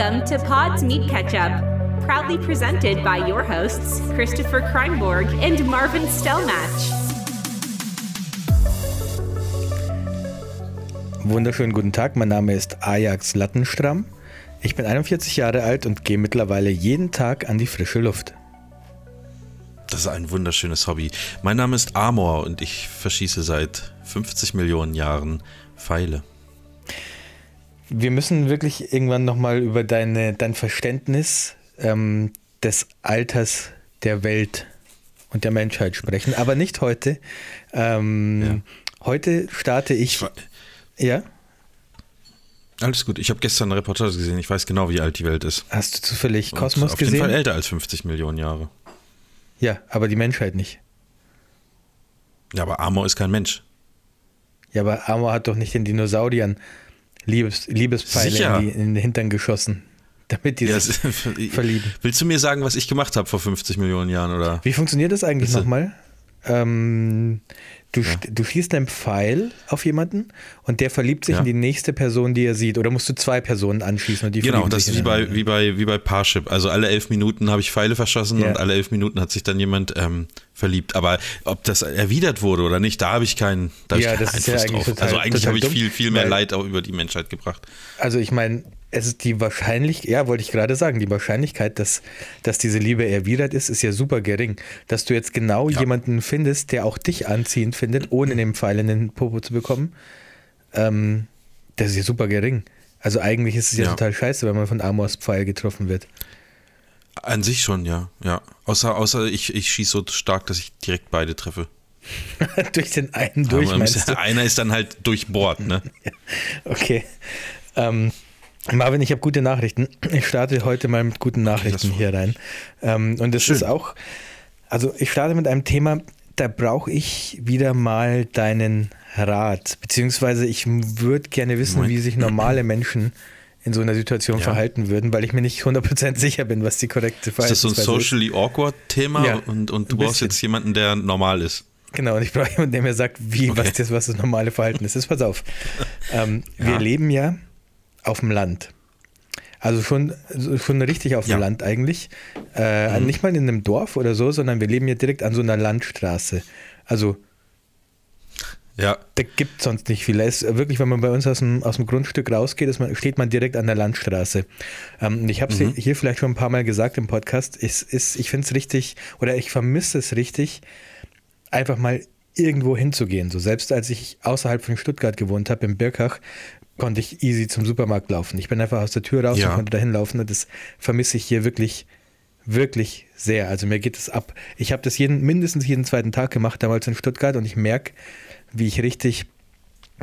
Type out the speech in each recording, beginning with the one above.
Welcome to Pod's Meat Ketchup, proudly presented by your hosts, Christopher Kreinborg and Marvin Stellmatch. Wunderschönen guten Tag, mein Name ist Ajax Lattenstramm. Ich bin 41 Jahre alt und gehe mittlerweile jeden Tag an die frische Luft. Das ist ein wunderschönes Hobby. Mein Name ist Amor und ich verschieße seit 50 Millionen Jahren Pfeile. Wir müssen wirklich irgendwann nochmal über deine, dein Verständnis ähm, des Alters der Welt und der Menschheit sprechen, aber nicht heute. Ähm, ja. Heute starte ich. ich ja? Alles gut. Ich habe gestern eine Reportage gesehen. Ich weiß genau, wie alt die Welt ist. Hast du zufällig Kosmos gesehen? Auf jeden Fall älter als 50 Millionen Jahre. Ja, aber die Menschheit nicht. Ja, aber Amor ist kein Mensch. Ja, aber Amor hat doch nicht den Dinosauriern Liebes, Liebespfeile in, die, in, den Hintern geschossen, damit die ja, sich verlieben. Willst du mir sagen, was ich gemacht habe vor 50 Millionen Jahren? Oder? Wie funktioniert das eigentlich nochmal? Ähm, du, ja. du schießt einen Pfeil auf jemanden und der verliebt sich ja. in die nächste Person, die er sieht. Oder musst du zwei Personen anschießen und die Genau, das ist wie bei, wie, bei, wie bei Parship. Also alle elf Minuten habe ich Pfeile verschossen ja. und alle elf Minuten hat sich dann jemand ähm, verliebt. Aber ob das erwidert wurde oder nicht, da habe ich keinen da ja, das ist ja eigentlich total, Also eigentlich habe ich viel, viel mehr Leid auch über die Menschheit gebracht. Also ich meine, es ist die Wahrscheinlichkeit, ja, wollte ich gerade sagen, die Wahrscheinlichkeit, dass, dass diese Liebe erwidert ist, ist ja super gering. Dass du jetzt genau ja. jemanden findest, der auch dich anziehend findet, ohne den Pfeil in den Popo zu bekommen, ähm, das ist ja super gering. Also eigentlich ist es ja, ja. total scheiße, wenn man von Amors Pfeil getroffen wird. An sich schon, ja. ja. Außer, außer ich, ich schieße so stark, dass ich direkt beide treffe. durch den einen durch, meinst du? Einer ist dann halt durchbohrt, ne? okay. Ähm, Marvin, ich habe gute Nachrichten. Ich starte heute mal mit guten Nachrichten hier rein. Ähm, und das Schön. ist auch, also ich starte mit einem Thema, da brauche ich wieder mal deinen Rat. Beziehungsweise ich würde gerne wissen, Moment. wie sich normale Menschen in so einer Situation ja. verhalten würden, weil ich mir nicht 100% sicher bin, was die korrekte Verhaltensweise ist. Das so ein socially awkward Thema ja, und, und du brauchst jetzt jemanden, der normal ist. Genau, und ich brauche jemanden, der mir sagt, wie, okay. was, das, was das normale Verhalten ist. Jetzt pass auf. Ähm, ja. Wir leben ja auf dem Land. Also schon, schon richtig auf dem ja. Land eigentlich. Äh, mhm. Nicht mal in einem Dorf oder so, sondern wir leben hier direkt an so einer Landstraße. Also ja. Da gibt es sonst nicht viel. ist wirklich, wenn man bei uns aus dem, aus dem Grundstück rausgeht, man, steht man direkt an der Landstraße. Ähm, ich habe es mhm. hier vielleicht schon ein paar Mal gesagt im Podcast. Es ist, ich finde es richtig, oder ich vermisse es richtig, einfach mal irgendwo hinzugehen. So selbst als ich außerhalb von Stuttgart gewohnt habe, in Birkach, konnte ich easy zum Supermarkt laufen. Ich bin einfach aus der Tür raus ja. und konnte dahin laufen und das vermisse ich hier wirklich, wirklich sehr. Also mir geht es ab. Ich habe das jeden, mindestens jeden zweiten Tag gemacht, damals in Stuttgart und ich merke, wie ich richtig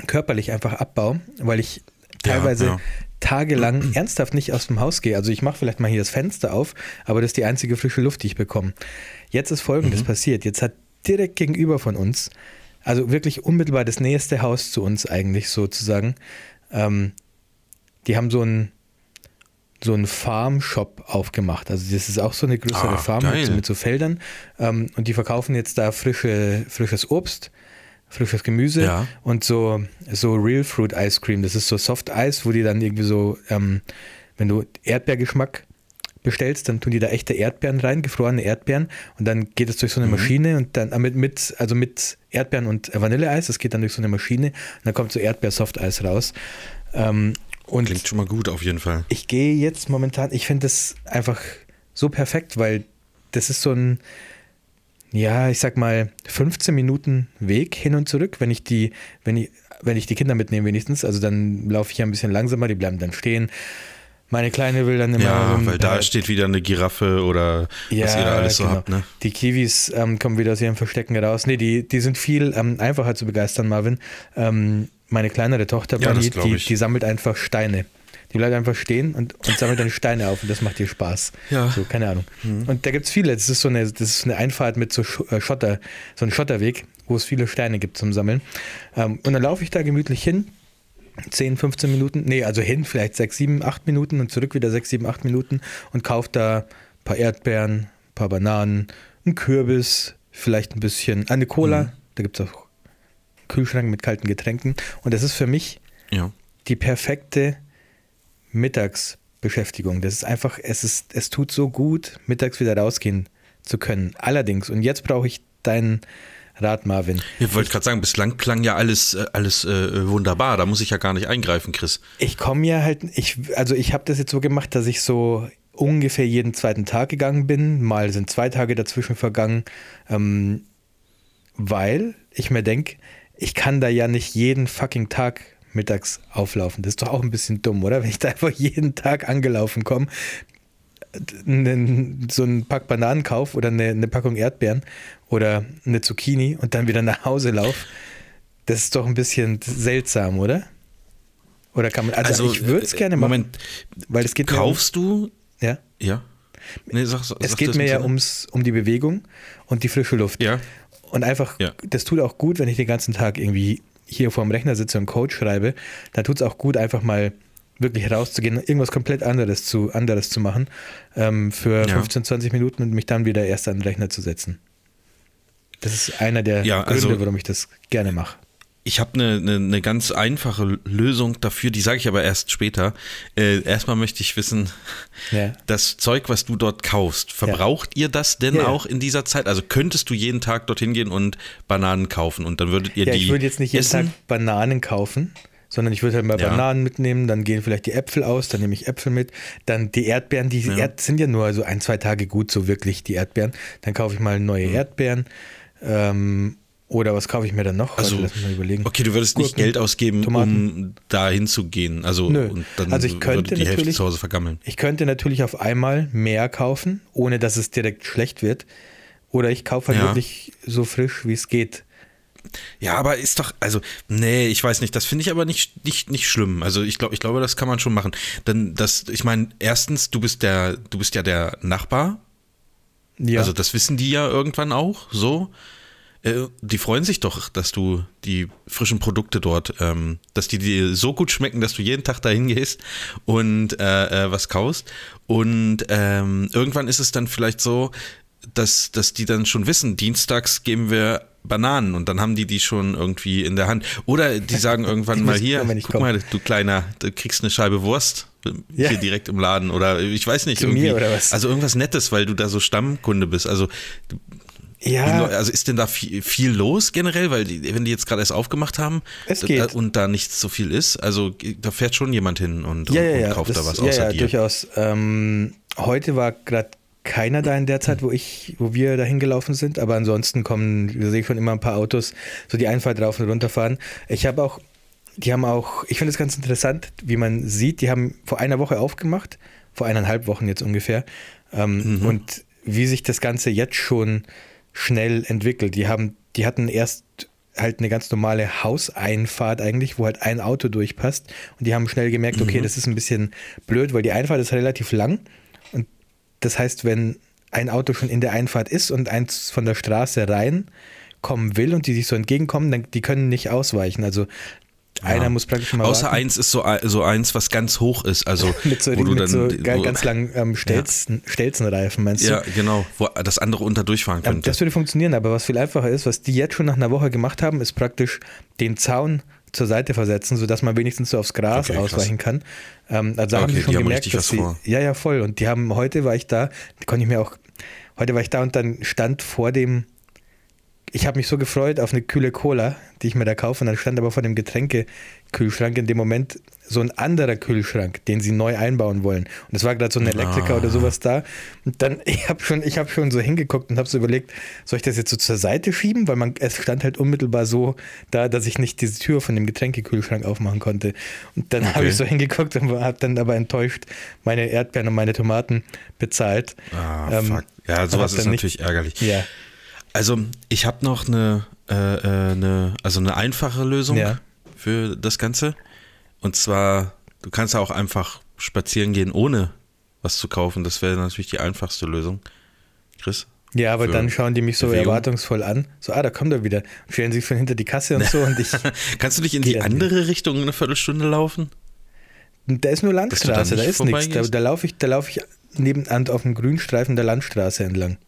körperlich einfach abbaue, weil ich teilweise ja, ja. tagelang ernsthaft nicht aus dem Haus gehe. Also ich mache vielleicht mal hier das Fenster auf, aber das ist die einzige frische Luft, die ich bekomme. Jetzt ist Folgendes mhm. passiert. Jetzt hat direkt gegenüber von uns, also wirklich unmittelbar das nächste Haus zu uns eigentlich sozusagen, ähm, die haben so einen so einen Farm-Shop aufgemacht. Also das ist auch so eine größere ah, Farm mit, mit, so Feldern. Ähm, und die verkaufen jetzt da frische, frisches Obst, frisches Gemüse ja. und so, so Real Fruit Ice Cream. Das ist so Soft Eis, wo die dann irgendwie so, ähm, wenn du Erdbeergeschmack bestellst, dann tun die da echte Erdbeeren rein, gefrorene Erdbeeren und dann geht es durch so eine mhm. Maschine und dann mit, mit, also mit Erdbeeren und Vanilleeis, das geht dann durch so eine Maschine und dann kommt so Erdbeer-Softeis raus. Ähm, und Klingt schon mal gut auf jeden Fall. Ich gehe jetzt momentan, ich finde das einfach so perfekt, weil das ist so ein, ja, ich sag mal, 15 Minuten Weg hin und zurück, wenn ich die, wenn ich, wenn ich die Kinder mitnehme wenigstens, also dann laufe ich ja ein bisschen langsamer, die bleiben dann stehen meine Kleine will dann immer. Ja, so weil da steht wieder eine Giraffe oder ja, was ihr da alles genau. so habt, ne? Die Kiwis ähm, kommen wieder aus ihrem Verstecken raus. Nee, die, die sind viel ähm, einfacher zu begeistern, Marvin. Ähm, meine kleinere Tochter, ja, Bunny, die, die sammelt einfach Steine. Die bleibt einfach stehen und, und sammelt dann Steine auf und das macht ihr Spaß. Ja. So, keine Ahnung. Mhm. Und da gibt es viele. Das ist so eine, das ist eine Einfahrt mit so äh, Schotter, so ein Schotterweg, wo es viele Steine gibt zum Sammeln. Ähm, und dann laufe ich da gemütlich hin 10, 15 Minuten, nee, also hin vielleicht 6, 7, 8 Minuten und zurück wieder 6, 7, 8 Minuten und kauft da ein paar Erdbeeren, ein paar Bananen, einen Kürbis, vielleicht ein bisschen, eine Cola, mhm. da gibt es auch Kühlschrank mit kalten Getränken und das ist für mich ja. die perfekte Mittags- Beschäftigung. Das ist einfach, es ist, es tut so gut, mittags wieder rausgehen zu können. Allerdings, und jetzt brauche ich deinen Rat, Marvin. Ich wollte gerade sagen, bislang klang ja alles, äh, alles äh, wunderbar. Da muss ich ja gar nicht eingreifen, Chris. Ich komme ja halt, ich, also ich habe das jetzt so gemacht, dass ich so ungefähr jeden zweiten Tag gegangen bin. Mal sind zwei Tage dazwischen vergangen, ähm, weil ich mir denke, ich kann da ja nicht jeden fucking Tag mittags auflaufen. Das ist doch auch ein bisschen dumm, oder? Wenn ich da einfach jeden Tag angelaufen komme, so einen Pack Bananen kaufe oder eine, eine, Packung Erdbeeren oder eine Zucchini und dann wieder nach Hause laufe, das ist doch ein bisschen seltsam, oder? Oder kann man, also, also ich würde es äh, gerne machen. Moment, weil es geht kaufst mir um, du? Ja. Ja. Nee, sag, sag, es geht mir ja ums, um die Bewegung und die frische Luft. Ja. Und einfach, ja. das tut auch gut, wenn ich den ganzen Tag irgendwie hier vor dem Rechner sitze und Code schreibe, dann tut es auch gut, einfach mal wirklich rauszugehen, irgendwas komplett anderes zu, anderes zu machen ähm, für ja. 15, 20 Minuten und mich dann wieder erst an den Rechner zu setzen. Das ist einer der ja, Gründe, also, warum ich das gerne mache. Ich habe eine, eine, eine, ganz einfache Lösung dafür, die sage ich aber erst später. Äh, erstmal möchte ich wissen, ja. das Zeug, was du dort kaufst, verbraucht ja. ihr das denn auch in dieser Zeit? Also könntest du jeden Tag dorthin gehen und Bananen kaufen und dann würdet ihr die. Ich würde jetzt nicht jeden essen? Tag Bananen kaufen, sondern ich würde halt mal Bananen mitnehmen, dann gehen vielleicht die Äpfel aus, dann nehme ich Äpfel mit, dann die Erdbeeren, die Erd sind ja nur so ein, zwei Tage gut, so wirklich die Erdbeeren. Dann kaufe ich mal neue Erdbeeren. Ähm, oder was kaufe ich mir dann noch? Also, lass mich mal überlegen. Okay, du würdest Gurken, nicht Geld ausgeben, Tomaten. um da hinzugehen. Also, Nö. Und dann also ich könnte die Hälfte zu Hause vergammeln. Ich könnte natürlich auf einmal mehr kaufen, ohne dass es direkt schlecht wird. Oder ich kaufe halt ja. wirklich so frisch, wie es geht. Ja, aber ist doch, also, nee, ich weiß nicht, das finde ich aber nicht, nicht, nicht schlimm. Also ich glaube, ich glaube, das kann man schon machen. Denn das, ich meine, erstens, du bist der, du bist ja der Nachbar. Ja. Also das wissen die ja irgendwann auch, so. Äh, die freuen sich doch, dass du die frischen Produkte dort, ähm, dass die dir so gut schmecken, dass du jeden Tag dahin gehst und äh, äh, was kaufst. Und ähm, irgendwann ist es dann vielleicht so, dass, dass die dann schon wissen, dienstags geben wir Bananen und dann haben die die schon irgendwie in der Hand. Oder die sagen irgendwann mal hier, guck komm. mal, du Kleiner, du kriegst eine Scheibe Wurst ja. hier direkt im Laden oder ich weiß nicht. Zu irgendwie, mir oder was? Also irgendwas Nettes, weil du da so Stammkunde bist. Also ja. Also ist denn da viel, viel los generell, weil die, wenn die jetzt gerade erst aufgemacht haben da, und da nicht so viel ist, also da fährt schon jemand hin und, ja, und, ja, und kauft das, da was ja, außer ja, dir. durchaus. Ähm, heute war gerade keiner da in der Zeit, wo ich, wo wir dahin gelaufen sind, aber ansonsten kommen, sehe ich schon immer ein paar Autos, so die Einfahrt rauf und runter fahren. Ich habe auch, die haben auch, ich finde es ganz interessant, wie man sieht, die haben vor einer Woche aufgemacht, vor eineinhalb Wochen jetzt ungefähr, ähm, mhm. und wie sich das Ganze jetzt schon schnell entwickelt. Die haben, die hatten erst halt eine ganz normale Hauseinfahrt eigentlich, wo halt ein Auto durchpasst. Und die haben schnell gemerkt, okay, mhm. das ist ein bisschen blöd, weil die Einfahrt ist relativ lang. Das heißt, wenn ein Auto schon in der Einfahrt ist und eins von der Straße rein kommen will und die sich so entgegenkommen, dann die können nicht ausweichen. Also einer ja. muss praktisch mal. Außer warten. eins ist so, so eins, was ganz hoch ist. Also, mit so, wo du dann, so wo, ganz langen ähm, Stelzen, ja. Stelzenreifen, meinst du? Ja, genau, wo das andere unter durchfahren könnte. das würde funktionieren, aber was viel einfacher ist, was die jetzt schon nach einer Woche gemacht haben, ist praktisch den Zaun zur Seite versetzen, sodass man wenigstens so aufs Gras okay, ausweichen kann. Ähm, also da okay, haben sie schon die gemerkt, dass sie. Vor. Ja, ja, voll. Und die haben, heute war ich da, konnte ich mir auch, heute war ich da und dann stand vor dem ich habe mich so gefreut auf eine kühle Cola, die ich mir da kaufe. Und dann stand aber vor dem Getränkekühlschrank in dem Moment so ein anderer Kühlschrank, den sie neu einbauen wollen. Und es war gerade so ein Elektriker ah. oder sowas da. Und dann, ich habe schon, hab schon so hingeguckt und habe so überlegt, soll ich das jetzt so zur Seite schieben? Weil man, es stand halt unmittelbar so da, dass ich nicht diese Tür von dem Getränkekühlschrank aufmachen konnte. Und dann okay. habe ich so hingeguckt und habe dann aber enttäuscht meine Erdbeeren und meine Tomaten bezahlt. Ah, ähm, fuck. Ja, sowas ist natürlich nicht, ärgerlich. Ja. Also ich habe noch eine, äh, äh, eine, also eine einfache Lösung ja. für das Ganze. Und zwar, du kannst auch einfach spazieren gehen, ohne was zu kaufen. Das wäre natürlich die einfachste Lösung. Chris? Ja, aber dann schauen die mich so Bewegung. erwartungsvoll an. So, ah, da kommt er wieder. Stellen sich von hinter die Kasse und so. Und ich Kannst du nicht in die andere hin. Richtung eine Viertelstunde laufen? Da ist nur Landstraße, da ist nichts. Da, da laufe ich, lauf ich nebenan auf dem Grünstreifen der Landstraße entlang.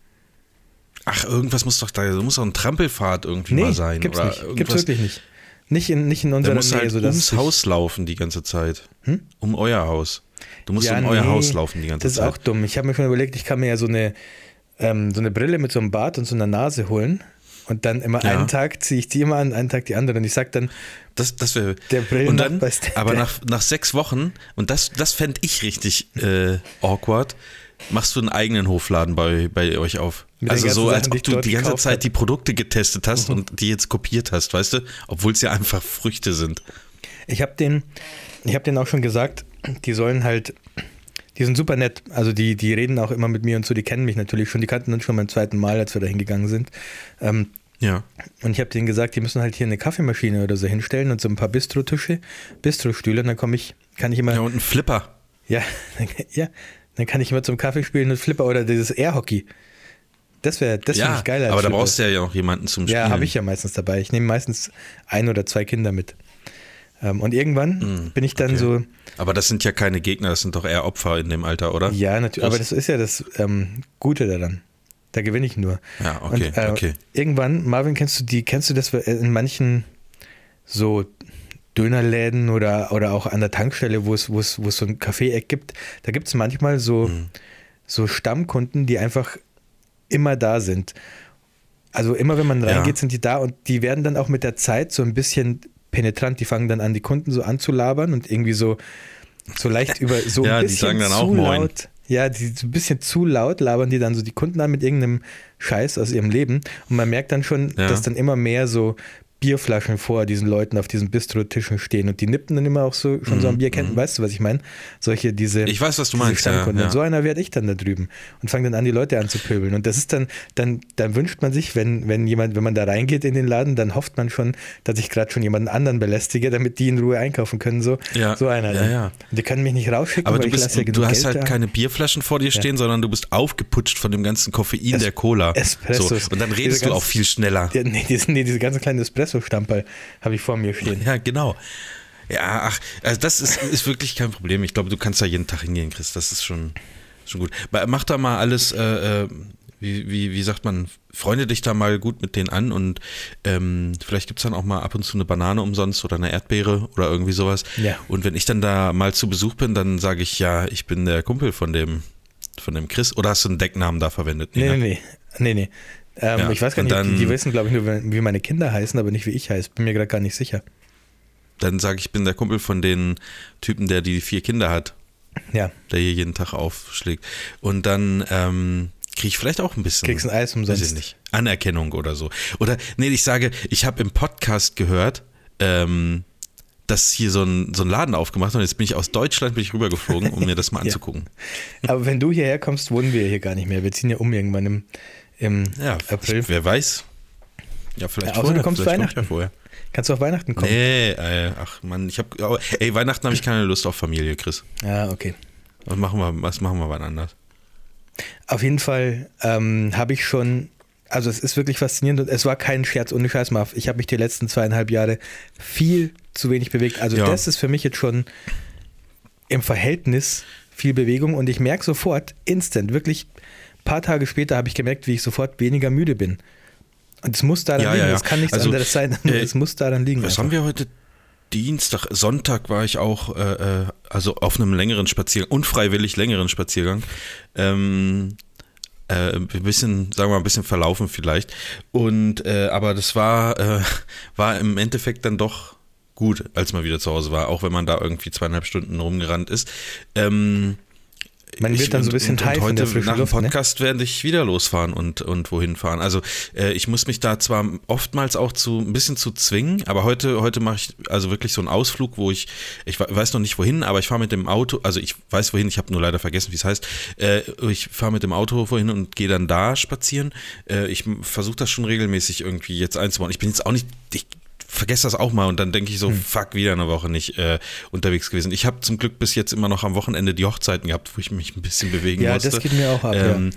Ach, irgendwas muss doch da, da muss doch ein Trampelfahrt irgendwie nee, mal sein. Gibt's oder nicht. Gibt's wirklich nicht. Nicht in, nicht in unserer muss Nähe. halt ums Haus laufen die ganze Zeit. Hm? Um euer Haus. Du musst Ja, um euer nee, Haus laufen die ganze Das ist Zeit. auch dumm. Ich habe mir schon überlegt, ich kann mir ja so eine, ähm, so eine Brille mit so einem Bart und so einer Nase holen. Und dann immer Ja. einen Tag ziehe ich die immer an, einen Tag die andere. Und ich sag dann, Das, das wäre. Der Brillen- Und dann, du, aber nach, nach sechs Wochen, und das, das fände ich richtig äh, awkward, machst du einen eigenen Hofladen bei, bei euch auf. Also so, als Sachen, ob du die ganze Zeit hab. die Produkte getestet hast Mhm. und die jetzt kopiert hast, weißt du? Obwohl es ja einfach Früchte sind. ich habe den, ich habe denen auch schon gesagt, die sollen halt, die sind super nett. Also die, die reden auch immer mit mir und so, die kennen mich natürlich schon. Die kannten uns schon beim zweiten Mal, als wir da hingegangen sind. Ähm, Ja. Und ich habe denen gesagt, die müssen halt hier eine Kaffeemaschine oder so hinstellen und so ein paar Bistro-Tische, Bistro-Stühle und dann komme ich, kann ich immer, Ja, und ein Flipper. ja, ja, dann kann ich immer zum Kaffee spielen und Flipper oder dieses Airhockey. Das wäre, das finde ja, ich geil. als aber da brauchst du ja noch jemanden zum Spielen. Ja, habe ich ja meistens dabei. Ich nehme meistens ein oder zwei Kinder mit. Ähm, und irgendwann bin ich dann okay. so, Aber das sind ja keine Gegner, das sind doch eher Opfer in dem Alter, oder? ja, natürlich, aber Das- ist ja das ähm, Gute daran. Da gewinne ich nur. Ja, okay, und, äh, okay. Irgendwann, Marvin, kennst du die, kennst du das in manchen so Dönerläden oder, oder auch an der Tankstelle, wo es, wo es, wo es so ein Kaffee-Eck gibt, da gibt es manchmal so, Mhm. so Stammkunden, die einfach immer da sind. Also immer wenn man Ja. reingeht, sind die da und die werden dann auch mit der Zeit so ein bisschen penetrant. Die fangen dann an, die Kunden so anzulabern und irgendwie so, so leicht über so Ja, ein die bisschen sagen dann auch zu Moin. laut. Ja, die so ein bisschen zu laut labern die dann so die Kunden an mit irgendeinem Scheiß aus ihrem Leben. Und man merkt dann schon, Ja. dass dann immer mehr so Bierflaschen vor diesen Leuten auf diesen Bistro-Tischen stehen und die nippen dann immer auch so schon so am Bier kennen. Weißt du, was ich meine? Solche, diese. Mhm, Ich weiß, was du meinst, ja, ja. Und so einer werde ich dann da drüben und fange dann an, die Leute anzupöbeln. Und das ist dann, dann, dann wünscht man sich, wenn, wenn jemand, wenn man da reingeht in den Laden, dann hofft man schon, dass ich gerade schon jemanden anderen belästige, damit die in Ruhe einkaufen können. So, Ja. so einer. Ja, ja. Und die können mich nicht rausschicken, Aber du, bist, du hast Geld halt da. keine Bierflaschen vor dir stehen, sondern du bist aufgeputscht von dem ganzen Koffein Es- der Cola. Espressos. So. Und dann redest du auch viel schneller. Ja, nee, diese, nee, diese ganze kleine Espresso-Stamperl habe ich vor mir stehen. Ja, genau. Ja, ach, also das ist, ist wirklich kein Problem. Ich glaube, du kannst da jeden Tag hingehen, Chris. Das ist schon, schon gut. Mach da mal alles, äh, äh, wie, wie, wie sagt man, freunde dich da mal gut mit denen an und ähm, vielleicht gibt es dann auch mal ab und zu eine Banane umsonst oder eine Erdbeere oder irgendwie sowas. Ja. Und wenn ich dann da mal zu Besuch bin, dann sage ich, ja, ich bin der Kumpel von dem, von dem Chris. Oder hast du einen Decknamen da verwendet? Nee, ne? nee, nee. nee, nee. Ähm, Ja, ich weiß gar nicht, dann- die, die wissen, glaube ich, nur, wie meine Kinder heißen, aber nicht, wie ich heiße. Bin mir gerade gar nicht sicher. Dann sage ich, ich bin der Kumpel von den Typen, der die vier Kinder hat. Ja, der hier jeden Tag aufschlägt. Und dann ähm, kriege ich vielleicht auch ein bisschen. kriegst ein Eis weiß umsonst. ich nicht, Anerkennung oder so. Oder, nee, ich sage, ich habe im Podcast gehört, ähm, dass hier so ein, so ein Laden aufgemacht hat und jetzt bin ich aus Deutschland bin ich rübergeflogen, um mir das mal Ja. anzugucken. Aber wenn du hierher kommst, wohnen wir hier gar nicht mehr. Wir ziehen ja um irgendwann im, im Ja, April. wer weiß. Ja, vielleicht Ja, außer du kommst vielleicht Weihnachten. Ja vorher. Kannst du auf Weihnachten kommen? Nee, äh, ach Mann, ich habe, ey, Weihnachten habe ich keine Lust auf Familie, Chris. Ja, okay. Was machen wir, was machen wir wann anders? Auf jeden Fall ähm, habe ich schon, also es ist wirklich faszinierend und es war kein Scherz ohne Scheiß, Marv. Ich habe mich die letzten zweieinhalb Jahre viel zu wenig bewegt. Also Ja. das ist für mich jetzt schon im Verhältnis viel Bewegung und ich merke sofort, instant, wirklich ein paar Tage später habe ich gemerkt, wie ich sofort weniger müde bin. Und es muss daran Ja, liegen, ja, ja. es kann nichts Also, anderes sein, äh, es muss daran liegen. Was einfach. haben wir heute? Dienstag, Sonntag war ich auch, äh, äh, also auf einem längeren Spaziergang, unfreiwillig längeren Spaziergang. Ähm, äh, ein bisschen, sagen wir mal, ein bisschen verlaufen vielleicht. Und äh, aber das war, äh, war im Endeffekt dann doch gut, als man wieder zu Hause war, auch wenn man da irgendwie zweieinhalb Stunden rumgerannt ist. Ähm, Man wird dann so ein bisschen und, und der heute nach dem ne? Podcast werde ich wieder losfahren und, und wohin fahren. Also äh, ich muss mich da zwar oftmals auch zu ein bisschen zu zwingen, aber heute, heute mache ich also wirklich so einen Ausflug, wo ich, ich we- weiß noch nicht wohin, aber ich fahre mit dem Auto, also ich weiß wohin, ich habe nur leider vergessen, wie es heißt. Äh, ich fahre mit dem Auto wohin und gehe dann da spazieren. Äh, ich versuche das schon regelmäßig irgendwie jetzt einzubauen. Ich bin jetzt auch nicht. Ich, vergesse das auch mal und dann denke ich Hm. so, fuck, wieder eine Woche nicht äh, unterwegs gewesen. Ich habe zum Glück bis jetzt immer noch am Wochenende die Hochzeiten gehabt, wo ich mich ein bisschen bewegen Ja, musste. das geht mir auch ab, ähm,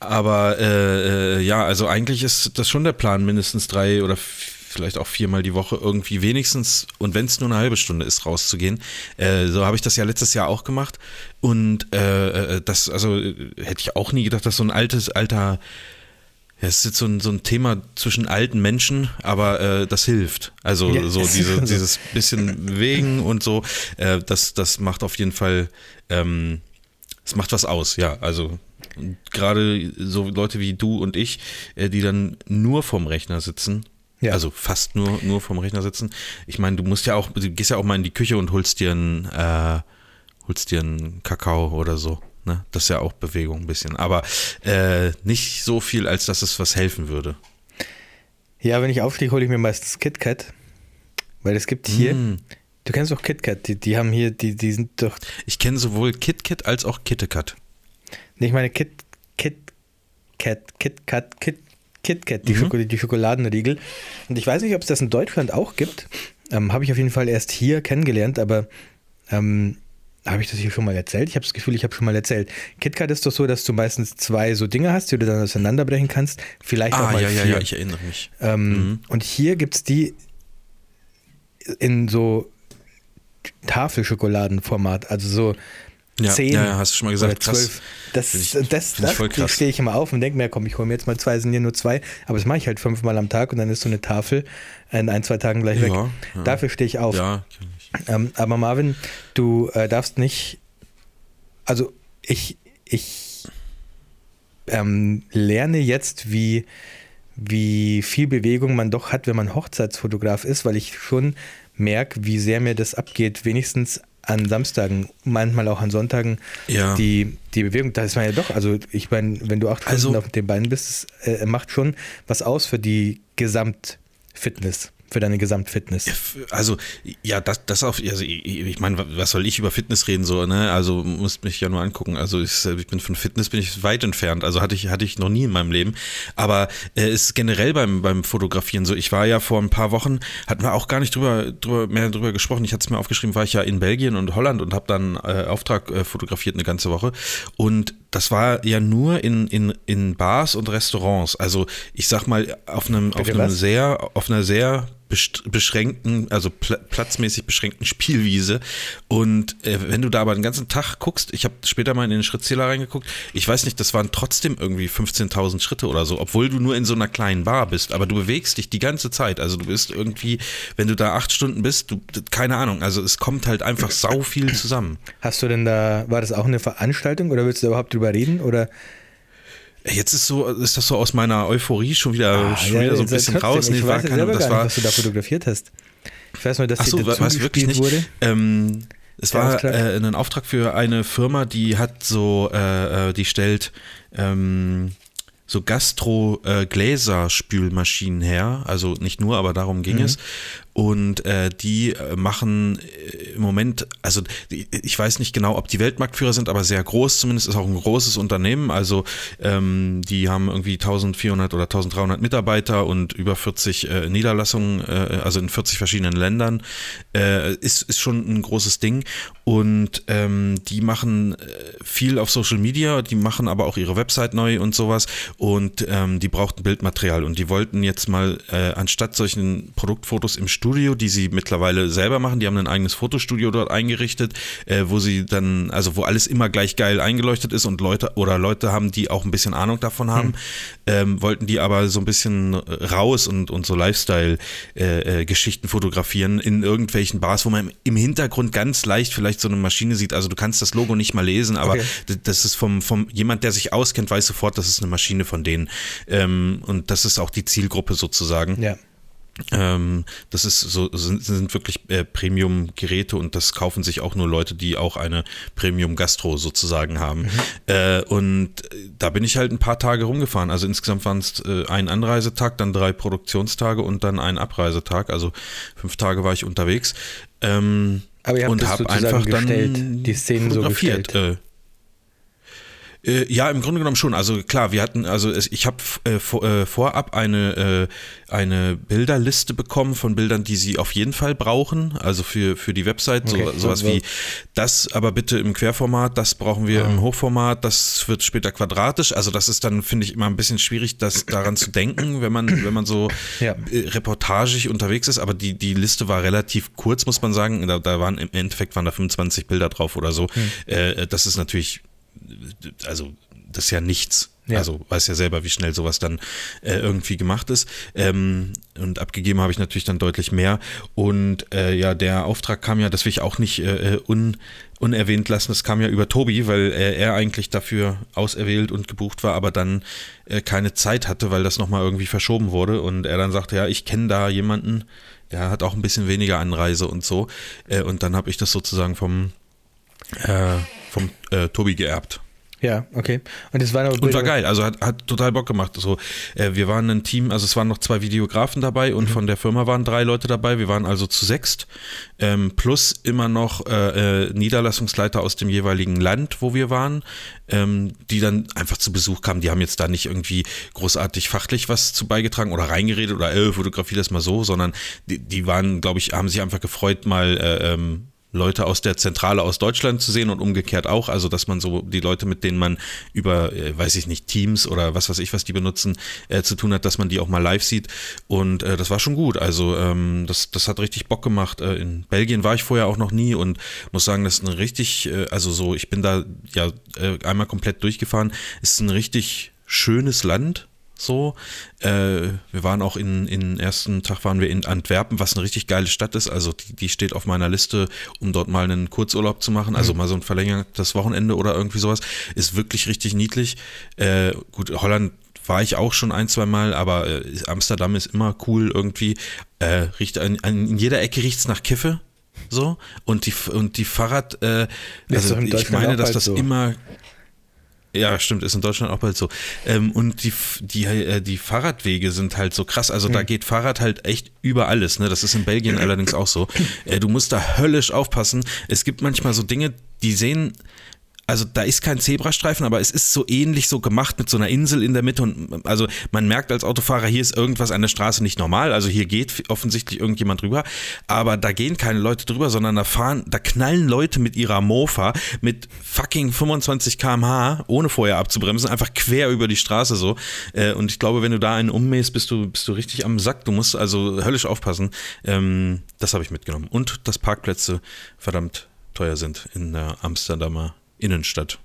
Aber äh, äh, ja, also eigentlich ist das schon der Plan, mindestens drei oder vielleicht auch viermal die Woche irgendwie wenigstens, und wenn es nur eine halbe Stunde ist, rauszugehen. Äh, so habe ich das ja letztes Jahr auch gemacht. Und äh, äh, das, also äh, hätte ich auch nie gedacht, dass so ein altes, alter Ja, es ist jetzt so ein, so ein Thema zwischen alten Menschen, aber äh, das hilft. Also Ja, so es diese, dieses bisschen bewegen und so, äh, das, das macht auf jeden Fall, ähm, es macht was aus, ja. Also gerade so Leute wie du und ich, äh, die dann nur vorm Rechner sitzen, Ja. also fast nur, nur vorm Rechner sitzen. Ich meine, du musst ja auch, du gehst ja auch mal in die Küche und holst dir einen, äh, holst dir einen Kakao oder so. Ne? Das ist ja auch Bewegung ein bisschen. Aber äh, nicht so viel, als dass es was helfen würde. Ja, wenn ich aufstehe, hole ich mir meistens KitKat. Weil es gibt hier, Mm. du kennst doch KitKat, die, die haben hier, die, die sind doch, Ich kenne sowohl KitKat als auch KitKat. nicht meine Kit, KitKat, KitKat, Kit, KitKat, die, Mhm. Schoko, die Schokoladenriegel. Und ich weiß nicht, ob es das in Deutschland auch gibt. Ähm, habe ich auf jeden Fall erst hier kennengelernt, aber ähm, habe ich das hier schon mal erzählt? Ich habe das Gefühl, ich habe schon mal erzählt. KitKat ist doch so, dass du meistens zwei so Dinge hast, die du dann auseinanderbrechen kannst. Vielleicht auch Ah, mal ja, vier. ja, ja, ich erinnere mich. Ähm, Mhm. Und hier gibt es die in so Tafelschokoladenformat, also so Ja, zehn ja, ja, hast du schon mal gesagt, oder krass. zwölf. Das, ich- das, das, krass. stehe ich immer auf und denke mir, komm, ich hole mir jetzt mal zwei, sind hier nur zwei, aber das mache ich halt fünfmal am Tag und dann ist so eine Tafel in ein, zwei Tagen gleich weg. Ja, ja. Dafür stehe ich auf. Ja, ich. Ähm, aber Marvin, du äh, darfst nicht, also ich, ich ähm, lerne jetzt, wie, wie viel Bewegung man doch hat, wenn man Hochzeitsfotograf ist, weil ich schon merke, wie sehr mir das abgeht, wenigstens an Samstagen, manchmal auch an Sonntagen, Ja. die, die Bewegung, da ist man ja doch, also ich meine, wenn du acht Stunden Also- auf den Beinen bist, das äh, macht schon was aus für die Gesamtfitness, für deine Gesamtfitness. Also, ja, das, das auf, also ich, meine, was soll ich über Fitness reden, so, ne? Also, musst mich ja nur angucken. Also, ich, ich bin von Fitness bin ich weit entfernt. Also, hatte ich, hatte ich noch nie in meinem Leben. Aber es äh, ist generell beim, beim Fotografieren so. Ich war ja vor ein paar Wochen, hatten wir auch gar nicht drüber, drüber mehr drüber gesprochen. Ich hatte es mir aufgeschrieben, war ich ja in Belgien und Holland und habe dann äh, Auftrag äh, fotografiert eine ganze Woche. Und das war ja nur in, in, in Bars und Restaurants. Also, ich sag mal, auf einem, auf einem was? sehr, auf einer sehr beschränkten, also pl platzmäßig beschränkten Spielwiese. Und äh, wenn du da aber den ganzen Tag guckst, ich habe später mal in den Schrittzähler reingeguckt, ich weiß nicht, das waren trotzdem irgendwie 15.000 Schritte oder so, obwohl du nur in so einer kleinen Bar bist, aber du bewegst dich die ganze Zeit. Also du bist irgendwie, wenn du da acht Stunden bist, du, keine Ahnung, also es kommt halt einfach sau viel zusammen. Hast du denn da, war das auch eine Veranstaltung oder willst du da überhaupt drüber reden? Oder Jetzt ist so, ist das so aus meiner Euphorie schon wieder, schon wieder so ein Ah, bisschen trotzdem, raus. Ich war weiß ja selber das gar war, nicht, was du da fotografiert hast. Ich weiß nur, dass Ach so, dazu was wirklich nicht? wurde. Ähm, es Der war Auftrag? äh, ein Auftrag für eine Firma, die hat so, äh, äh, die stellt ähm, so Gastro-Gläserspülmaschinen her. Also nicht nur, aber darum ging es. Und äh, die äh, machen äh, im Moment, also ich weiß nicht genau, ob die Weltmarktführer sind, aber sehr groß zumindest, ist auch ein großes Unternehmen. Also ähm, die haben irgendwie 1400 oder 1300 Mitarbeiter und über 40 äh, Niederlassungen, äh, also in 40 verschiedenen Ländern. Äh, ist, ist schon ein großes Ding. Und ähm, die machen viel auf Social Media, die machen aber auch ihre Website neu und sowas. Und ähm, die brauchten Bildmaterial. Und die wollten jetzt mal, anstatt solchen Produktfotos im Studio, die sie mittlerweile selber machen, die haben ein eigenes Fotostudio dort eingerichtet, äh, wo sie dann, also wo alles immer gleich geil eingeleuchtet ist und Leute oder Leute haben, die auch ein bisschen Ahnung davon haben, ähm, wollten die aber so ein bisschen raus und, und so Lifestyle-Geschichten fotografieren in irgendwelchen Bars, wo man im Hintergrund ganz leicht vielleicht so eine Maschine sieht. Also du kannst das Logo nicht mal lesen, aber Okay. das ist vom, vom jemand, der sich auskennt, weiß sofort, das ist eine Maschine von denen. Ähm, und das ist auch die Zielgruppe sozusagen. Ja. Ähm, das ist so, sind, sind wirklich äh, Premium-Geräte und das kaufen sich auch nur Leute, die auch eine Premium-Gastro sozusagen haben. Äh, und äh, da bin ich halt ein paar Tage rumgefahren. Also insgesamt waren es äh, ein Anreisetag, dann drei Produktionstage und dann ein Abreisetag. Also fünf Tage war ich unterwegs. Ähm, Aber ihr habt und habe sozusagen einfach gestellt, dann die Szenen so gestellt. Äh, ja, im Grunde genommen schon. Also klar, wir hatten, also ich habe äh, vor, äh, vorab eine, äh, eine Bilderliste bekommen von Bildern, die sie auf jeden Fall brauchen, also für, für die Website, Okay, so, sowas so- so. wie das aber bitte im Querformat, das brauchen wir Ah. im Hochformat, das wird später quadratisch. Also das ist dann, finde ich, immer ein bisschen schwierig, das daran zu denken, wenn man, wenn man so Ja. äh, reportagig unterwegs ist, aber die, die Liste war relativ kurz, muss man sagen. Da, da waren im Endeffekt waren da 25 Bilder drauf oder so. Hm. Äh, das ist natürlich, also das ist ja nichts. Ja. Also weiß ja selber, wie schnell sowas dann äh, irgendwie gemacht ist. Ähm, und abgegeben habe ich natürlich dann deutlich mehr. Und äh, ja, der Auftrag kam ja, das will ich auch nicht äh, äh un, unerwähnt lassen, das kam ja über Tobi, weil er eigentlich dafür auserwählt und gebucht war, aber dann äh, keine Zeit hatte, weil das nochmal irgendwie verschoben wurde. Und er dann sagte, ja, ich kenne da jemanden, der hat auch ein bisschen weniger Anreise und so. Äh, und dann habe ich das sozusagen vom, vom Tobi geerbt. Ja, okay. Und es war und war geil, also hat, hat total Bock gemacht. So, äh, wir waren ein Team, also es waren noch zwei Videografen dabei und mhm. von der Firma waren drei Leute dabei. Wir waren also zu sechst, ähm, plus immer noch äh, äh, Niederlassungsleiter aus dem jeweiligen Land, wo wir waren, ähm, die dann einfach zu Besuch kamen. Die haben jetzt da nicht irgendwie großartig fachlich was zu beigetragen oder reingeredet oder äh, fotografie das mal so, sondern die, die waren, glaube ich, haben sich einfach gefreut, mal äh, ähm, Leute aus der Zentrale aus Deutschland zu sehen und umgekehrt auch. Also, dass man so die Leute, mit denen man über, äh, weiß ich nicht, Teams oder was weiß ich, was die benutzen, äh, zu tun hat, dass man die auch mal live sieht. Und äh, das war schon gut. Also, ähm, das, das hat richtig Bock gemacht. Äh, in Belgien war ich vorher auch noch nie und muss sagen, das ist ein richtig, äh, also so, ich bin da ja äh, einmal komplett durchgefahren. Ist ein richtig schönes Land so. Äh, wir waren auch in, in ersten Tag waren wir in Antwerpen, was eine richtig geile Stadt ist. Also die, die steht auf meiner Liste, um dort mal einen Kurzurlaub zu machen. Also mhm. mal so ein verlängertes Wochenende oder irgendwie sowas. Ist wirklich richtig niedlich. Äh, gut, Holland war ich auch schon ein, zwei Mal, aber äh, Amsterdam ist immer cool irgendwie. Äh, riecht an, an, in jeder Ecke riecht es nach Kiffe. So. Und die, und die Fahrrad, äh, also ich meine, dass das so. immer ja, stimmt, ist in Deutschland auch bald so. Ähm, und die, die, äh, die Fahrradwege sind halt so krass. Also mhm. da geht Fahrrad halt echt über alles. Ne? Das ist in Belgien allerdings auch so. Äh, du musst da höllisch aufpassen. Es gibt manchmal so Dinge, die sehen also da ist kein Zebrastreifen, aber es ist so ähnlich so gemacht mit so einer Insel in der Mitte und also man merkt als Autofahrer, hier ist irgendwas an der Straße nicht normal, also hier geht offensichtlich irgendjemand drüber, aber da gehen keine Leute drüber, sondern da fahren, da knallen Leute mit ihrer Mofa mit fucking 25 km/h, ohne vorher abzubremsen, einfach quer über die Straße so. Äh, und ich glaube, wenn du da einen ummähst, bist du, bist du richtig am Sack, du musst also höllisch aufpassen, ähm, das habe ich mitgenommen. Und dass Parkplätze verdammt teuer sind in der Amsterdamer Innenstadt.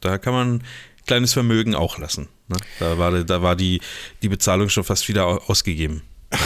Da kann man kleines Vermögen auch lassen. Ne? Da war, da war die, die Bezahlung schon fast wieder ausgegeben.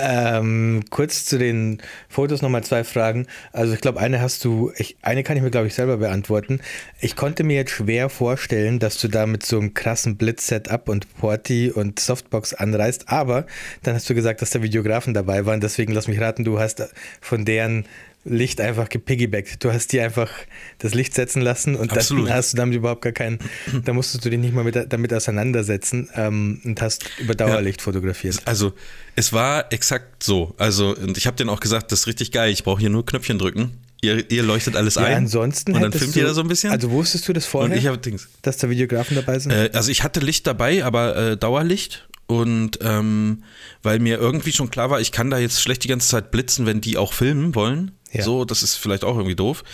Ähm, kurz zu den Fotos nochmal zwei Fragen. Also ich glaube, eine hast du, ich, eine kann ich mir glaube ich selber beantworten. Ich konnte mir jetzt schwer vorstellen, dass du da mit so einem krassen Blitz-Setup und Porti und Softbox anreist, aber dann hast du gesagt, dass da Videografen dabei waren, deswegen lass mich raten, du hast von deren Licht einfach gepiggybackt. Du hast dir einfach das Licht setzen lassen und Absolut. dann hast du damit überhaupt gar keinen, da musstest du dich nicht mal mit, damit auseinandersetzen ähm, und hast über Dauerlicht ja. fotografiert. Also es war exakt so. Also und ich habe denen auch gesagt, das ist richtig geil, ich brauche hier nur Knöpfchen drücken. Ihr, ihr leuchtet alles ja, ein. Ansonsten und dann filmt du, ihr da so ein bisschen. Also wusstest du das vorher? Und ich hab, Dings. Dass da Videografen dabei sind? Äh, also ich hatte Licht dabei, aber äh, Dauerlicht und ähm, weil mir irgendwie schon klar war, ich kann da jetzt schlecht die ganze Zeit blitzen, wenn die auch filmen wollen. Ja. So, das ist vielleicht auch irgendwie doof.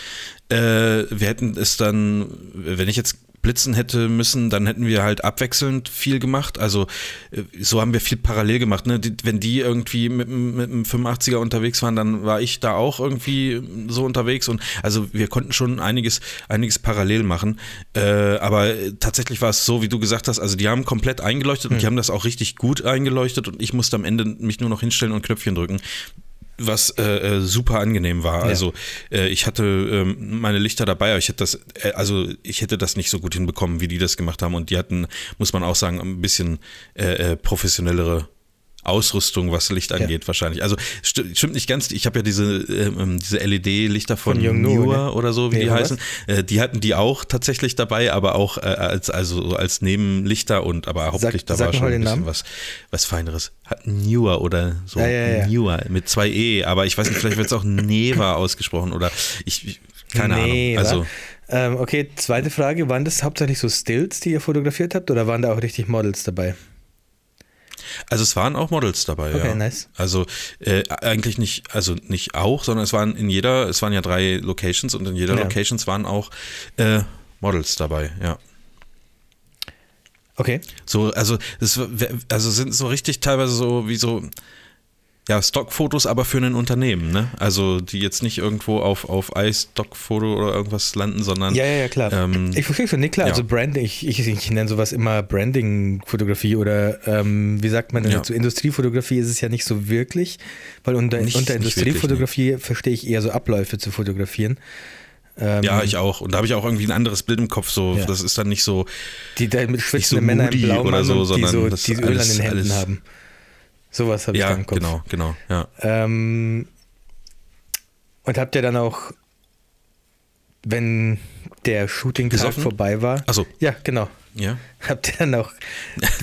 Äh, wir hätten es dann, wenn ich jetzt blitzen hätte müssen, dann hätten wir halt abwechselnd viel gemacht. Also äh, so haben wir viel parallel gemacht. Ne? Die, wenn die irgendwie mit, mit einem 85er unterwegs waren, dann war ich da auch irgendwie so unterwegs. Und also wir konnten schon einiges, einiges parallel machen. Äh, aber tatsächlich war es so, wie du gesagt hast, also die haben komplett eingeleuchtet und die hm. haben das auch richtig gut eingeleuchtet und ich musste am Ende mich nur noch hinstellen und Knöpfchen drücken was äh, äh, super angenehm war. Ja. Also äh, ich hatte ähm, meine Lichter dabei, aber ich hätte das, äh, also ich hätte das nicht so gut hinbekommen, wie die das gemacht haben. Und die hatten, muss man auch sagen, ein bisschen äh, äh, professionellere Ausrüstung, was Licht angeht, ja. wahrscheinlich. Also st stimmt nicht ganz. Ich habe ja diese, ähm, ähm diese LED-Lichter von, von Newer ne? oder so, wie nee, die heißen. Äh, die hatten die auch tatsächlich dabei, aber auch äh, als, also als Nebenlichter und aber Hauptlichter sag, war schon ein bisschen was, was Feineres. Hat Newer oder so. Ja, ja, Newer mit zwei E, aber ich weiß nicht, vielleicht wird es auch Neva ausgesprochen oder ich, ich keine nee, Ahnung. Also. Ähm, okay, zweite Frage. Waren das hauptsächlich so Stills, die ihr fotografiert habt, oder waren da auch richtig Models dabei? Also es waren auch Models dabei, okay, ja. nice. Also äh, eigentlich nicht, also nicht auch, sondern es waren in jeder, es waren ja drei Locations und in jeder ja. Locations waren auch äh, Models dabei, ja. Okay. So, also das also sind so richtig teilweise so wie so ja, Stockfotos, aber für ein Unternehmen, ne? Also die jetzt nicht irgendwo auf, auf iStockfoto oder irgendwas landen, sondern. Ja, ja, ja, klar. Ähm, ich verstehe schon, nee, klar. ja. Also Branding, ich, ich, ich nenne sowas immer Branding-Fotografie oder ähm, wie sagt man denn Ja. dazu? Industriefotografie ist es ja nicht so wirklich, weil unter, Nicht- unter Industriefotografie verstehe ich eher so Abläufe zu fotografieren. Ähm, ja, ich auch. Und da habe ich auch irgendwie ein anderes Bild im Kopf. So, Ja. das ist dann nicht so. Die da mit schwitzenden so Männern moody im Blau oder so, die sondern so das die Öl an den Händen alles- haben. Sowas habe ich da Ja, im Kopf. genau, genau. Ja. Ähm, und habt ihr dann auch, wenn der Shooting-Tag Gesoffen? vorbei war, Achso, ja, genau, ja. habt ihr dann auch,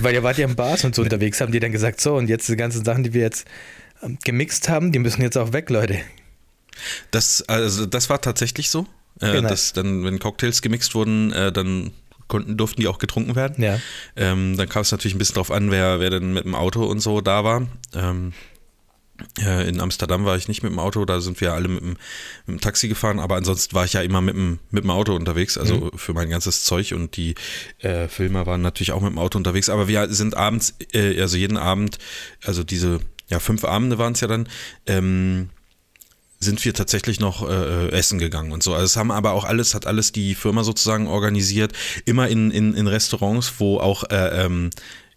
weil ihr wart ja im Bars und so unterwegs, haben die dann gesagt, so und jetzt die ganzen Sachen, die wir jetzt ähm, gemixt haben, die müssen jetzt auch weg, Leute. Das, also das war tatsächlich so. Äh, Genau. dass dann, wenn Cocktails gemixt wurden, äh, dann konnten, durften die auch getrunken werden. Ja. Ähm, dann kam es natürlich ein bisschen drauf an, wer, wer denn mit dem Auto und so da war. Ähm, äh, in Amsterdam war ich nicht mit dem Auto, da sind wir alle mit dem, mit dem Taxi gefahren, aber ansonsten war ich ja immer mit dem, mit dem Auto unterwegs, also für mein ganzes Zeug und die äh, Filmer waren natürlich auch mit dem Auto unterwegs, aber wir sind abends, äh, also jeden Abend, also diese, ja, fünf Abende waren es ja dann, ähm, sind wir tatsächlich noch äh, essen gegangen und so. Also es haben aber auch alles, hat alles die Firma sozusagen organisiert, immer in, in, in Restaurants, wo auch äh, ähm,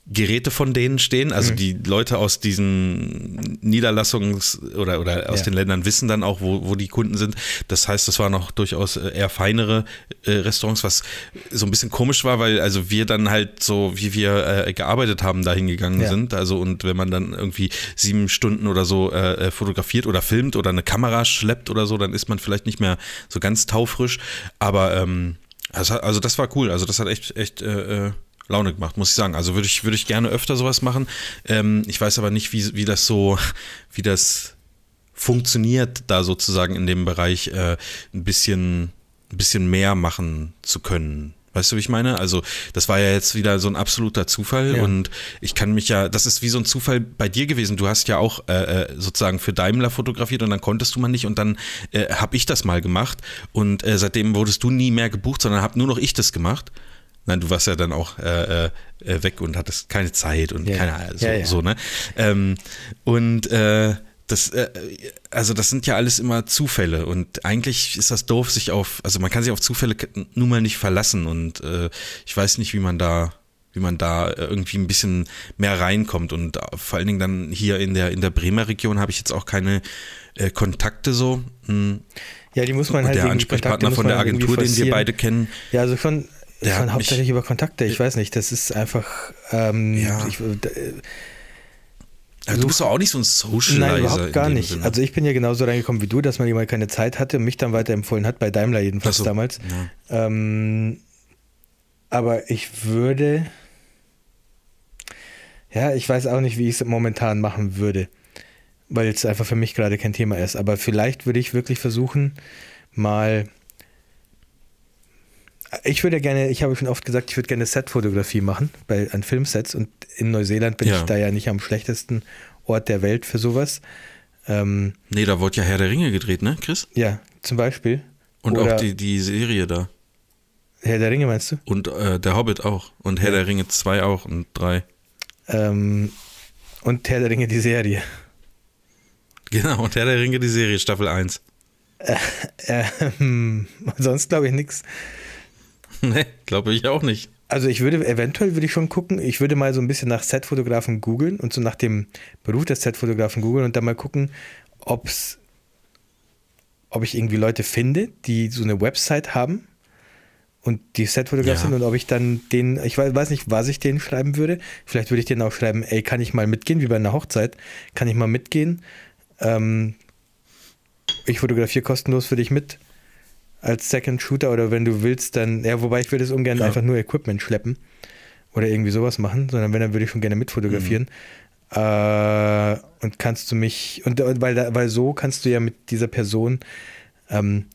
Geräte von denen stehen. Also Mhm. die Leute aus diesen Niederlassungs- oder, oder aus Ja. den Ländern wissen dann auch, wo, wo die Kunden sind. Das heißt, das waren auch durchaus äh, eher feinere äh, Restaurants, was so ein bisschen komisch war, weil also wir dann halt so, wie wir äh, gearbeitet haben, da hingegangen Ja. sind. Also und wenn man dann irgendwie sieben Stunden oder so äh, äh, fotografiert oder filmt oder eine Kamera schleppt oder so, dann ist man vielleicht nicht mehr so ganz taufrisch. Aber ähm, hat, also das war cool. Also das hat echt, echt äh, äh, Laune gemacht, muss ich sagen. Also würde ich, würde ich gerne öfter sowas machen. Ähm, ich weiß aber nicht, wie, wie das so, wie das funktioniert, da sozusagen in dem Bereich äh, ein bisschen, ein bisschen mehr machen zu können. Weißt du, wie ich meine? Also, das war ja jetzt wieder so ein absoluter Zufall Ja. und ich kann mich ja, das ist wie so ein Zufall bei dir gewesen. Du hast ja auch äh, äh, sozusagen für Daimler fotografiert und dann konntest du mal nicht und dann äh, habe ich das mal gemacht und äh, seitdem wurdest du nie mehr gebucht, sondern habe nur noch ich das gemacht. Nein, du warst ja dann auch äh, äh, äh, weg und hattest keine Zeit und Ja. keine Ahnung, so, Ja, ja. so ne? Ähm, und äh, das, äh, also das sind ja alles immer Zufälle und eigentlich ist das doof, sich auf, also man kann sich auf Zufälle nun mal nicht verlassen und äh, ich weiß nicht, wie man da, wie man da irgendwie ein bisschen mehr reinkommt und vor allen Dingen dann hier in der in der Bremer Region habe ich jetzt auch keine äh, Kontakte so. Hm. Ja, die muss man Und halt der Ansprechpartner von der halt Agentur, den wir beide kennen, Ja, also schon, Der hat hauptsächlich über Kontakte. Ich weiß nicht, das ist einfach. Ähm, Ja. ich, äh, also du bist doch auch nicht so ein Socializer. Nein, überhaupt gar nicht. Sinne. Also ich bin ja genauso reingekommen wie du, dass man jemand keine Zeit hatte und mich dann weiterempfohlen hat, bei Daimler jedenfalls so, damals. ja. Ähm, aber ich würde, ja, ich weiß auch nicht, wie ich es momentan machen würde, weil es einfach für mich gerade kein Thema ist. Aber vielleicht würde ich wirklich versuchen, mal. Ich würde gerne, ich habe schon oft gesagt, ich würde gerne Setfotografie machen bei, an Filmsets und in Neuseeland bin Ja. ich da ja nicht am schlechtesten Ort der Welt für sowas. Ähm, Nee, da wurde ja Herr der Ringe gedreht, ne, Chris? ja, zum Beispiel. Und Oder auch die, die Serie da. Herr der Ringe meinst du? Und äh, der Hobbit auch. Und Herr Ja. der Ringe 2 auch und 3. Ähm, und Herr der Ringe, die Serie. Genau, und Herr der Ringe, die Serie, Staffel 1. Ähm, sonst glaube ich nichts. ne, glaube ich auch nicht. Also ich würde, eventuell würde ich schon gucken, ich würde mal so ein bisschen nach Setfotografen googeln und so nach dem Beruf des Setfotografen googeln und dann mal gucken, ob's, ob ich irgendwie Leute finde, die so eine Website haben und die Setfotograf Ja. sind und ob ich dann den, ich weiß, weiß nicht, was ich denen schreiben würde. Vielleicht würde ich denen auch schreiben, ey, kann ich mal mitgehen, wie bei einer Hochzeit, kann ich mal mitgehen? Ähm, ich fotografiere kostenlos für dich mit als Second Shooter oder wenn du willst, dann, ja, wobei ich würde es ungern Ja. einfach nur Equipment schleppen oder irgendwie sowas machen, sondern wenn, dann würde ich schon gerne mitfotografieren. Äh, und kannst du mich, und und weil, weil so kannst du ja mit dieser Person ähm,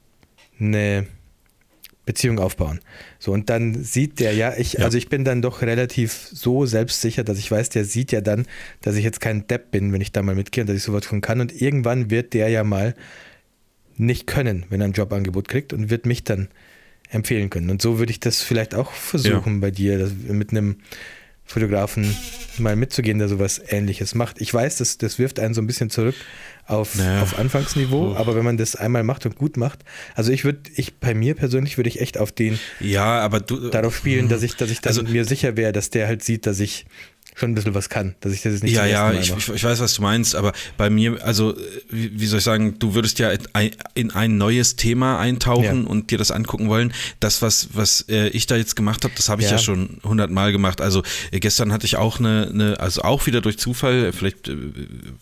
eine Beziehung aufbauen. So, und dann sieht der ja, ich, Ja. also ich bin dann doch relativ so selbstsicher, dass ich weiß, der sieht ja dann, dass ich jetzt kein Depp bin, wenn ich da mal mitgehe und dass ich sowas schon kann. Und irgendwann wird der ja mal nicht können, wenn er ein Jobangebot kriegt und wird mich dann empfehlen können. Und so würde ich das vielleicht auch versuchen bei dir, mit einem Fotografen mal mitzugehen, der sowas ähnliches macht. Ich weiß, das, das wirft einen so ein bisschen zurück auf, naja. auf Anfangsniveau, aber wenn man das einmal macht und gut macht, also ich würde, ich bei mir persönlich würde ich echt auf den ja, aber du, darauf spielen, dass ich, dass ich dann also, mir sicher wäre, dass der halt sieht, dass ich schon ein bisschen was kann, dass ich das jetzt nicht Ja, ja, ich, ich, weiß, was du meinst, aber bei mir, also wie, wie soll ich sagen, du würdest ja in ein neues Thema eintauchen ja. und dir das angucken wollen. Das, was, was äh, ich da jetzt gemacht habe, das habe ich ja. ja schon hundertmal gemacht. Also äh, gestern hatte ich auch eine, eine, also auch wieder durch Zufall, vielleicht, äh,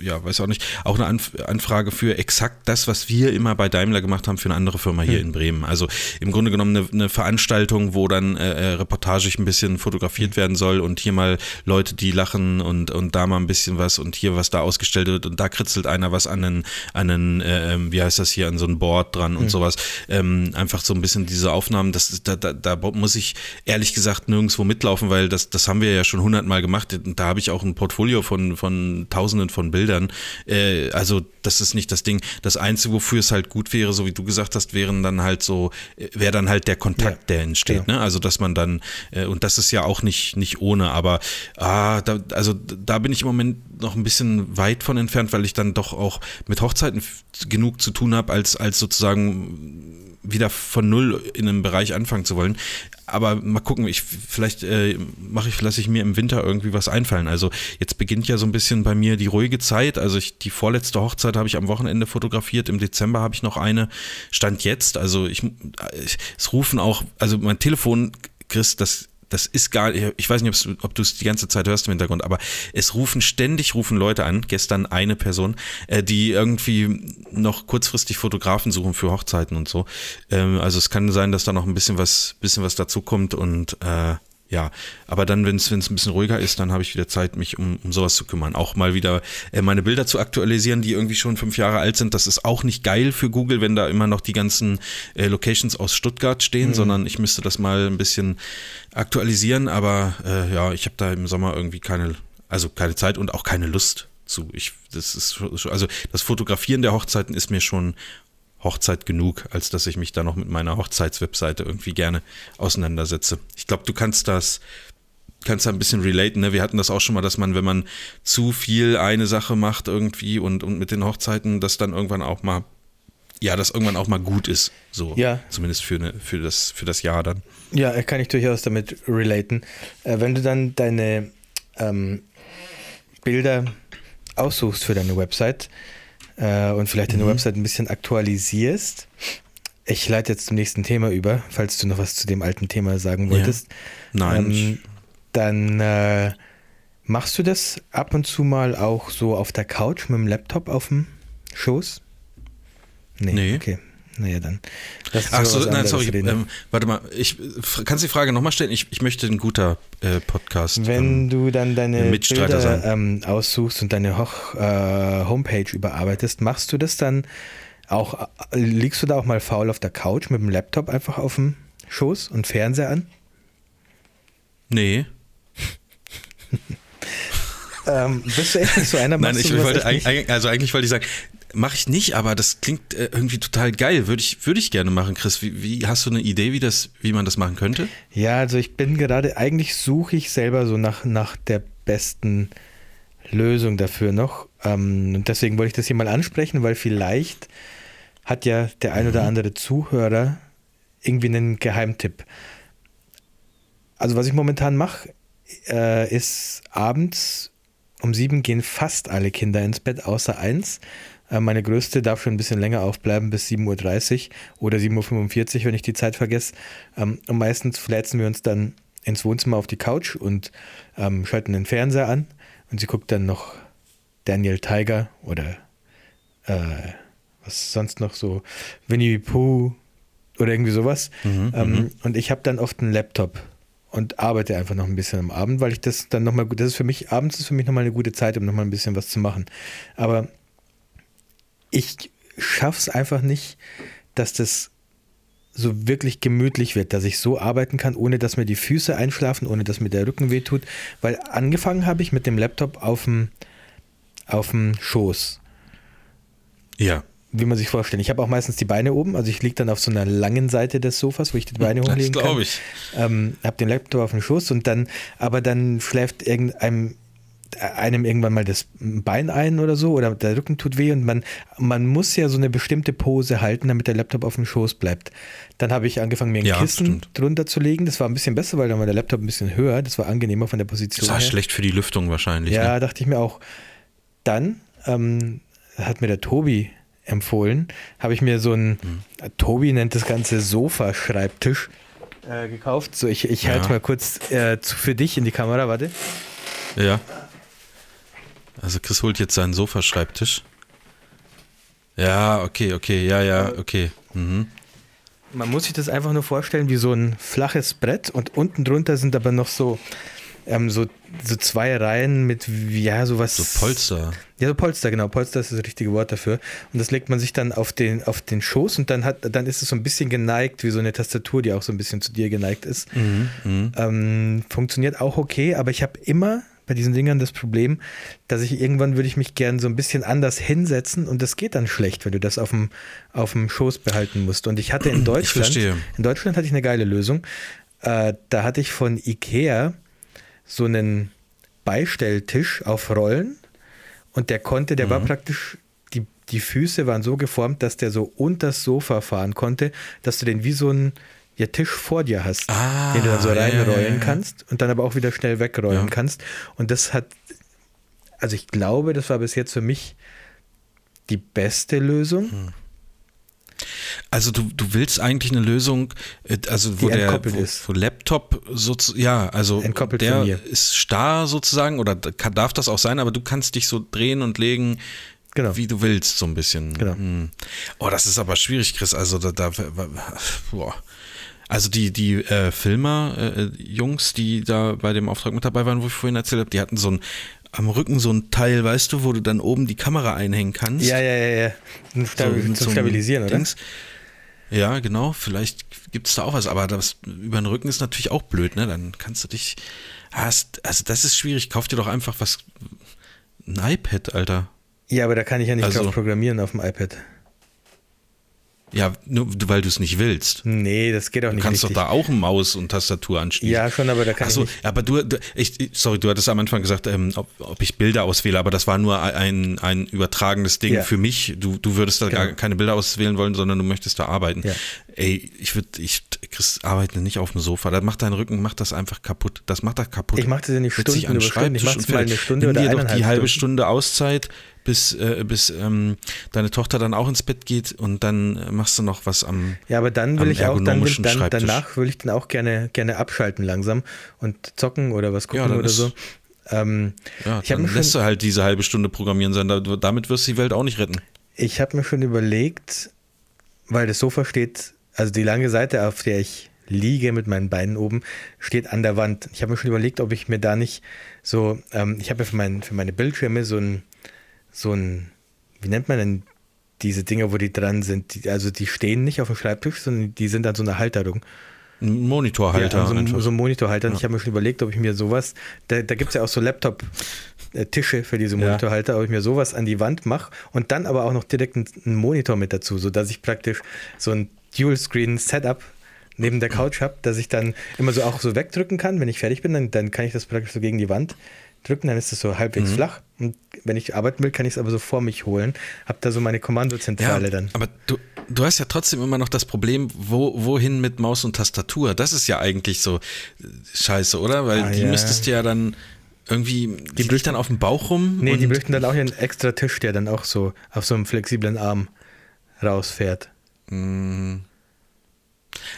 ja, weiß auch nicht, auch eine Anf Anfrage für exakt das, was wir immer bei Daimler gemacht haben für eine andere Firma hier hm. in Bremen. Also im Grunde genommen eine, eine Veranstaltung, wo dann äh, äh reportagig ein bisschen fotografiert werden soll und hier mal Leute, die lachen und, und da mal ein bisschen was und hier was da ausgestellt wird und da kritzelt einer was an einen, an einen äh, ähm, wie heißt das hier, an so ein Board dran und mhm. sowas. Ähm, einfach so ein bisschen diese Aufnahmen, das, da, da, da muss ich ehrlich gesagt nirgendwo mitlaufen, weil das, das haben wir ja schon hundertmal gemacht. Da habe ich auch ein Portfolio von, von tausenden von Bildern. Äh, also das ist nicht das Ding. Das Einzige, wofür es halt gut wäre, so wie du gesagt hast, wären dann halt so, äh, wäre dann halt der Kontakt, ja, der entsteht. Genau. Ne? Also dass man dann, äh, und das ist ja auch nicht, nicht ohne, aber ah, da, also da bin ich im Moment noch ein bisschen weit von entfernt, weil ich dann doch auch mit Hochzeiten genug zu tun habe, als, als sozusagen wieder von null in einem Bereich anfangen zu wollen. Aber mal gucken, ich vielleicht äh, mache ich, lasse ich mir im Winter irgendwie was einfallen. Also jetzt beginnt ja so ein bisschen bei mir die ruhige Zeit. Also ich, die vorletzte Hochzeit habe ich am Wochenende fotografiert. Im Dezember habe ich noch eine. Stand jetzt. Also ich, es rufen auch, also mein Telefon, Chris, das das ist gar, ich weiß nicht, ob du es die ganze Zeit hörst im Hintergrund, aber es rufen ständig, rufen Leute an, gestern eine Person, äh, die irgendwie noch kurzfristig Fotografen suchen für Hochzeiten und so. Ähm, also es kann sein, dass da noch ein bisschen was, bisschen was dazu kommt und äh, ja, aber dann, wenn es ein bisschen ruhiger ist, dann habe ich wieder Zeit, mich um, um sowas zu kümmern. Auch mal wieder äh, meine Bilder zu aktualisieren, die irgendwie schon fünf Jahre alt sind. Das ist auch nicht geil für Google, wenn da immer noch die ganzen äh, Locations aus Stuttgart stehen, mhm. sondern ich müsste das mal ein bisschen aktualisieren. Aber äh, ja, ich habe da im Sommer irgendwie keine, also keine Zeit und auch keine Lust zu. Ich, das ist also das Fotografieren der Hochzeiten ist mir schon Hochzeit genug, als dass ich mich da noch mit meiner Hochzeitswebseite irgendwie gerne auseinandersetze. Ich glaube, du kannst das, kannst da ein bisschen relaten. Ne? Wir hatten das auch schon mal, dass man, wenn man zu viel eine Sache macht irgendwie und, und mit den Hochzeiten, dass dann irgendwann auch mal, ja, das irgendwann auch mal gut ist. So. Ja. Zumindest für, eine, für, das, für das Jahr dann. Ja, kann ich durchaus damit relaten. Äh, wenn du dann deine ähm, Bilder aussuchst für deine Website, äh, und vielleicht deine mhm. Website ein bisschen aktualisierst. Ich leite jetzt zum nächsten Thema über, falls du noch was zu dem alten Thema sagen wolltest. Ja. Nein. Ähm, dann äh, machst du das ab und zu mal auch so auf der Couch mit dem Laptop auf dem Schoß? Nee. nee. Okay. Naja, dann. Ach so, nein, sorry. Ähm, warte mal, ich, kannst du die Frage nochmal stellen? Ich, ich möchte ein guter äh, Podcast. Wenn ähm, du dann deine Bilder ähm, aussuchst und deine Hoch, äh, Homepage überarbeitest, machst du das dann auch, äh, liegst du da auch mal faul auf der Couch mit dem Laptop einfach auf dem Schoß und Fernseher an? Nee. ähm, bist du echt nicht so einer? Nein, ich wollte also eigentlich wollte ich sagen, Mache ich nicht, aber das klingt äh, irgendwie total geil. Würde ich, würde ich gerne machen, Chris. Wie, wie, hast du eine Idee, wie, das, wie man das machen könnte? Ja, also ich bin gerade, eigentlich suche ich selber so nach, nach der besten Lösung dafür noch. Ähm, und deswegen wollte ich das hier mal ansprechen, weil vielleicht hat ja der ein oder mhm. andere Zuhörer irgendwie einen Geheimtipp. Also was ich momentan mache, äh, ist abends um sieben gehen fast alle Kinder ins Bett, außer eins. Äh, meine größte darf schon ein bisschen länger aufbleiben, bis 7.30 Uhr oder 7.45 Uhr, wenn ich die Zeit vergesse. Ähm, und meistens flätzen wir uns dann ins Wohnzimmer auf die Couch und ähm, schalten den Fernseher an. Und sie guckt dann noch Daniel Tiger oder äh, was sonst noch so, Winnie Pooh oder irgendwie sowas. Mhm, ähm, mhm. und ich habe dann oft einen Laptop und arbeite einfach noch ein bisschen am Abend, weil ich das dann nochmal, das ist für mich, abends ist für mich nochmal eine gute Zeit, um nochmal ein bisschen was zu machen. Aber ich schaffe es einfach nicht, dass das so wirklich gemütlich wird, dass ich so arbeiten kann, ohne dass mir die Füße einschlafen, ohne dass mir der Rücken wehtut. Weil angefangen habe ich mit dem Laptop auf dem, auf dem Schoß. Ja. wie man sich vorstellt. Ich habe auch meistens die Beine oben, also ich liege dann auf so einer langen Seite des Sofas, wo ich die Beine hochlegen das kann. glaube ich. Ähm, habe den Laptop auf dem Schoß und dann, aber dann schläft irgendeinem einem irgendwann mal das Bein ein oder so oder der Rücken tut weh und man, man muss ja so eine bestimmte Pose halten, damit der Laptop auf dem Schoß bleibt. Dann habe ich angefangen, mir ein Ja, Kissen stimmt. drunter zu legen. Das war ein bisschen besser, weil dann war der Laptop ein bisschen höher. Das war angenehmer von der Position Das war her. schlecht für die Lüftung wahrscheinlich. Ja, Ne? dachte ich mir auch. Dann ähm, hat mir der Tobi empfohlen, habe ich mir so ein, Mhm. Tobi nennt das Ganze Sofa-Schreibtisch äh, gekauft. So, ich, ich halte Ja. mal kurz äh, zu, für dich in die Kamera, warte. Ja. Also Chris holt jetzt seinen Sofaschreibtisch. Ja, okay, okay, ja, ja, okay. Mhm. Man muss sich das einfach nur vorstellen wie so ein flaches Brett und unten drunter sind aber noch so, ähm, so, so zwei Reihen mit, ja, sowas. So Polster. Ja, so Polster, genau. Polster ist das richtige Wort dafür. Und das legt man sich dann auf den, auf den Schoß und dann hat, dann ist es so ein bisschen geneigt, wie so eine Tastatur, die auch so ein bisschen zu dir geneigt ist. Mhm. Ähm, funktioniert auch okay, aber ich habe immer bei diesen Dingern das Problem, dass ich irgendwann würde ich mich gern so ein bisschen anders hinsetzen und das geht dann schlecht, wenn du das auf dem, auf dem Schoß behalten musst. Und ich hatte in Deutschland, in Deutschland hatte ich eine geile Lösung. Äh, da hatte ich von Ikea so einen Beistelltisch auf Rollen und der konnte, der Mhm. war praktisch, die, die Füße waren so geformt, dass der so unters Sofa fahren konnte, dass du den wie so einen ja, Tisch vor dir hast, Ah, den du dann so reinrollen ja, ja. kannst und dann aber auch wieder schnell wegrollen kannst. Und das hat, also ich glaube, das war bis jetzt für mich die beste Lösung. Hm. Also du, du willst eigentlich eine Lösung, äh, also wo der entkoppelt wo, ist. wo Laptop sozusagen, ja, also Entkoppelt der ist starr sozusagen oder kann, darf das auch sein, aber du kannst dich so drehen und legen, Genau. wie du willst, so ein bisschen. Genau. Hm. Oh, das ist aber schwierig, Chris. Also da, da boah. Also die, die äh, Filmer-Jungs, die da bei dem Auftrag mit dabei waren, wo ich vorhin erzählt habe, die hatten so ein am Rücken so ein Teil, weißt du, wo du dann oben die Kamera einhängen kannst. Ja, ja, ja, ja. Zum, Stabi So zum Stabilisieren, oder? Dings. Ja, genau. Vielleicht gibt es da auch was, aber das über den Rücken ist natürlich auch blöd, ne? Dann kannst du dich. Hast, also das ist schwierig. Kauf dir doch einfach was. Ein iPad, Alter. Ja, aber da kann ich ja nicht Also- drauf programmieren auf dem iPad. Ja, nur weil du es nicht willst. Nee, das geht auch Du nicht kannst richtig. doch da auch Maus und Tastatur anschließen. Ja, schon, aber da kann Achso, ich nicht. aber du, du ich, sorry, du hattest am Anfang gesagt, ähm, ob, ob ich Bilder auswähle, aber das war nur ein, ein übertragenes Ding Ja. für mich. Du, du würdest da gar Genau. keine Bilder auswählen wollen, sondern du möchtest da arbeiten. Ja. Ey, ich würde, ich, Chris, arbeite nicht auf dem Sofa. Da macht dein Rücken, macht das einfach kapput. Das macht das kaputt. Ich mach das ja nicht Setz Stunden über Stunden. Ich und mal eine Stunde Nimm oder dir doch die halbe Stunden. Stunde Auszeit, bis, äh, bis ähm, deine Tochter dann auch ins Bett geht und dann machst du noch was am. Ja, aber dann will ich auch, dann, will, dann danach will ich dann auch gerne, gerne abschalten langsam und zocken oder was gucken Ja, oder so. Ähm, Ja, ich habe dann mir, lässt schon- du halt diese halbe Stunde programmieren sein. Da- Damit wirst du die Welt auch nicht retten. ich hab mir schon überlegt, weil das Sofa steht, also die lange Seite, auf der ich liege mit meinen Beinen oben, steht an der Wand. Ich habe mir schon überlegt, ob ich mir da nicht so, ähm, ich habe ja für, mein, für meine Bildschirme so ein, so ein, wie nennt man denn diese Dinger, wo die dran sind? Die, also die stehen nicht auf dem Schreibtisch, sondern die sind an so einer Halterung. Ein Monitorhalter Ja, so, einfach. so ein Monitorhalter. Und ich habe mir schon überlegt, ob ich mir sowas, da, da gibt es ja auch so Laptop-Tische für diese Ja. Monitorhalter, ob ich mir sowas an die Wand mache und dann aber auch noch direkt einen, einen Monitor mit dazu, sodass ich praktisch so ein Dual-Screen-Setup neben der Couch habe, dass ich dann immer so auch so wegdrücken kann. Wenn ich fertig bin, dann, dann kann ich das praktisch so gegen die Wand drücken, dann ist es so Mhm. halbwegs flach. Und wenn ich arbeiten will, kann ich es aber so vor mich holen. Habe da so meine Kommandozentrale ja, dann. aber du, du hast ja trotzdem immer noch das Problem, wo, wohin mit Maus und Tastatur? Das ist ja eigentlich so äh, scheiße, oder? Weil Ah, die ja. müsstest du ja dann irgendwie, die, liegt dann auf dem Bauch rum. Nee, die bräuchten dann auch einen extra Tisch, der dann auch so auf so einem flexiblen Arm rausfährt.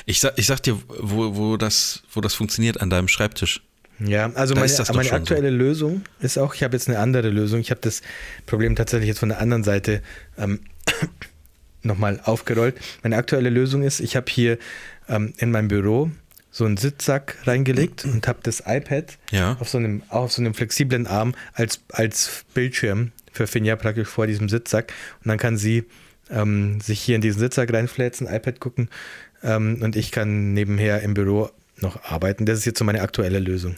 Ich sag, ich sag dir, wo, wo, das, wo das funktioniert an deinem Schreibtisch. Ja, also Da meine, meine aktuelle Lösung ist auch, ich habe jetzt eine andere Lösung. Ich habe das Problem tatsächlich jetzt von der anderen Seite ähm, nochmal aufgerollt. Meine aktuelle Lösung ist, ich habe hier ähm, in meinem Büro so einen Sitzsack reingelegt und habe das iPad Ja. auf, so einem, auf so einem flexiblen Arm als, als Bildschirm für Finja praktisch vor diesem Sitzsack. Und dann kann sie ähm, sich hier in diesen Sitzsack reinflätzen, iPad gucken ähm, und ich kann nebenher im Büro noch arbeiten. Das ist jetzt so meine aktuelle Lösung.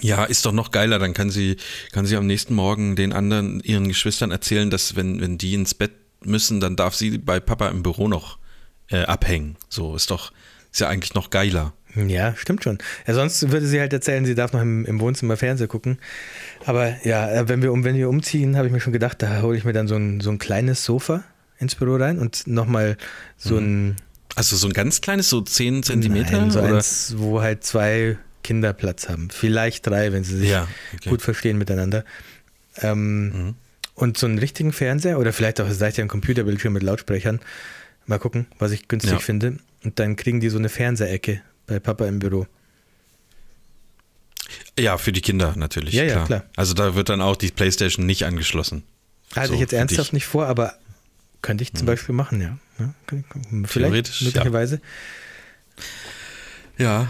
Ja, ist doch noch geiler. Dann kann sie, kann sie am nächsten Morgen den anderen, ihren Geschwistern erzählen, dass wenn, wenn die ins Bett müssen, dann darf sie bei Papa im Büro noch äh, abhängen. So ist doch, ist ja eigentlich noch geiler. Ja, stimmt schon. Ja, sonst würde sie halt erzählen, sie darf noch im, im Wohnzimmer Fernsehen gucken. Aber ja, äh, wenn wir, um, wenn wir umziehen, habe ich mir schon gedacht, da hole ich mir dann so ein, so ein kleines Sofa ins Büro rein und nochmal so mhm. ein. Also so ein ganz kleines, so 10 Zentimeter? Nein, so oder? eins, wo halt zwei Kinder Platz haben. Vielleicht drei, wenn sie sich ja, okay. gut verstehen miteinander. Ähm, mhm. Und so einen richtigen Fernseher oder vielleicht auch, seid ihr ein Computerbildschirm mit Lautsprechern. Mal gucken, was ich günstig ja. finde. Und dann kriegen die so eine Fernsehecke bei Papa im Büro. Ja, für die Kinder natürlich. Ja, klar. ja, klar. Also da wird dann auch die Playstation nicht angeschlossen. Hatte so, ich jetzt ernsthaft nicht vor, aber könnte ich zum hm. Beispiel machen, ja. ja vielleicht, Theoretisch, möglicherweise. Ja. Ja.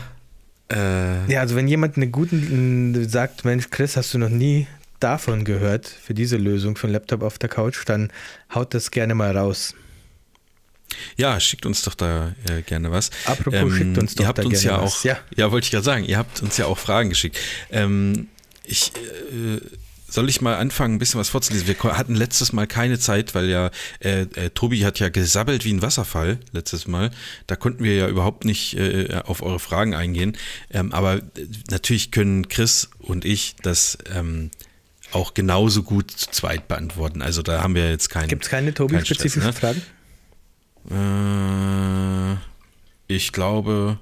Äh, ja, also wenn jemand einen guten sagt, Mensch, Chris, hast du noch nie davon gehört, für diese Lösung für einen Laptop auf der Couch, dann haut das gerne mal raus. Ja, schickt uns doch da äh, gerne was. Apropos, ähm, schickt uns doch ihr habt da uns gerne ja was. auch, ja. ja, wollte ich gerade sagen, ihr habt uns ja auch Fragen geschickt. Ähm, ich äh, soll ich mal anfangen, ein bisschen was vorzulesen? Wir hatten letztes Mal keine Zeit, weil ja äh, äh, Tobi hat ja gesabbelt wie ein Wasserfall letztes Mal. Da konnten wir ja überhaupt nicht äh, auf eure Fragen eingehen. Ähm, aber äh, natürlich können Chris und ich das ähm, auch genauso gut zu zweit beantworten. Also da haben wir jetzt keinen. Gibt es keine Tobi-spezifischen ne? Fragen? Äh, ich glaube.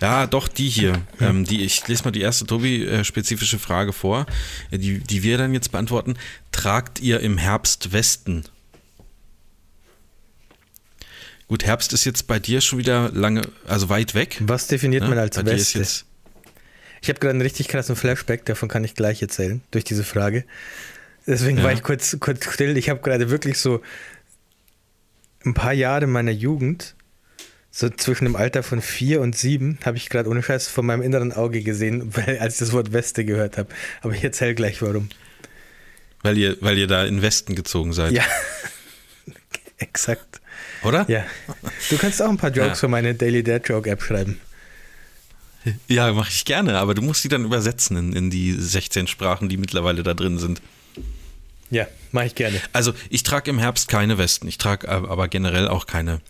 Ja, doch, die hier. Ähm, die, ich lese mal die erste Tobi-spezifische Frage vor, äh, die, die wir dann jetzt beantworten. Tragt ihr im Herbst Westen? Gut, Herbst ist jetzt bei dir schon wieder lange, also weit weg. Was definiert ja, man als Weste? Ich habe gerade einen richtig krassen Flashback, davon kann ich gleich erzählen, durch diese Frage. Deswegen ja. war ich kurz, kurz still. Ich habe gerade wirklich so ein paar Jahre meiner Jugend, so zwischen dem Alter von vier und sieben, habe ich gerade ohne Scheiß vor meinem inneren Auge gesehen, weil, als ich das Wort Weste gehört habe. Aber ich erzähle gleich warum. Weil ihr, weil ihr da in Westen gezogen seid. Ja, exakt. Oder? Ja. Du kannst auch ein paar Jokes ja. für meine Daily Dad Joke App schreiben. Ja, mache ich gerne, aber du musst sie dann übersetzen in, in die 16 Sprachen, die mittlerweile da drin sind. Ja, mache ich gerne. Also ich trage im Herbst keine Westen. Ich trage aber generell auch keine,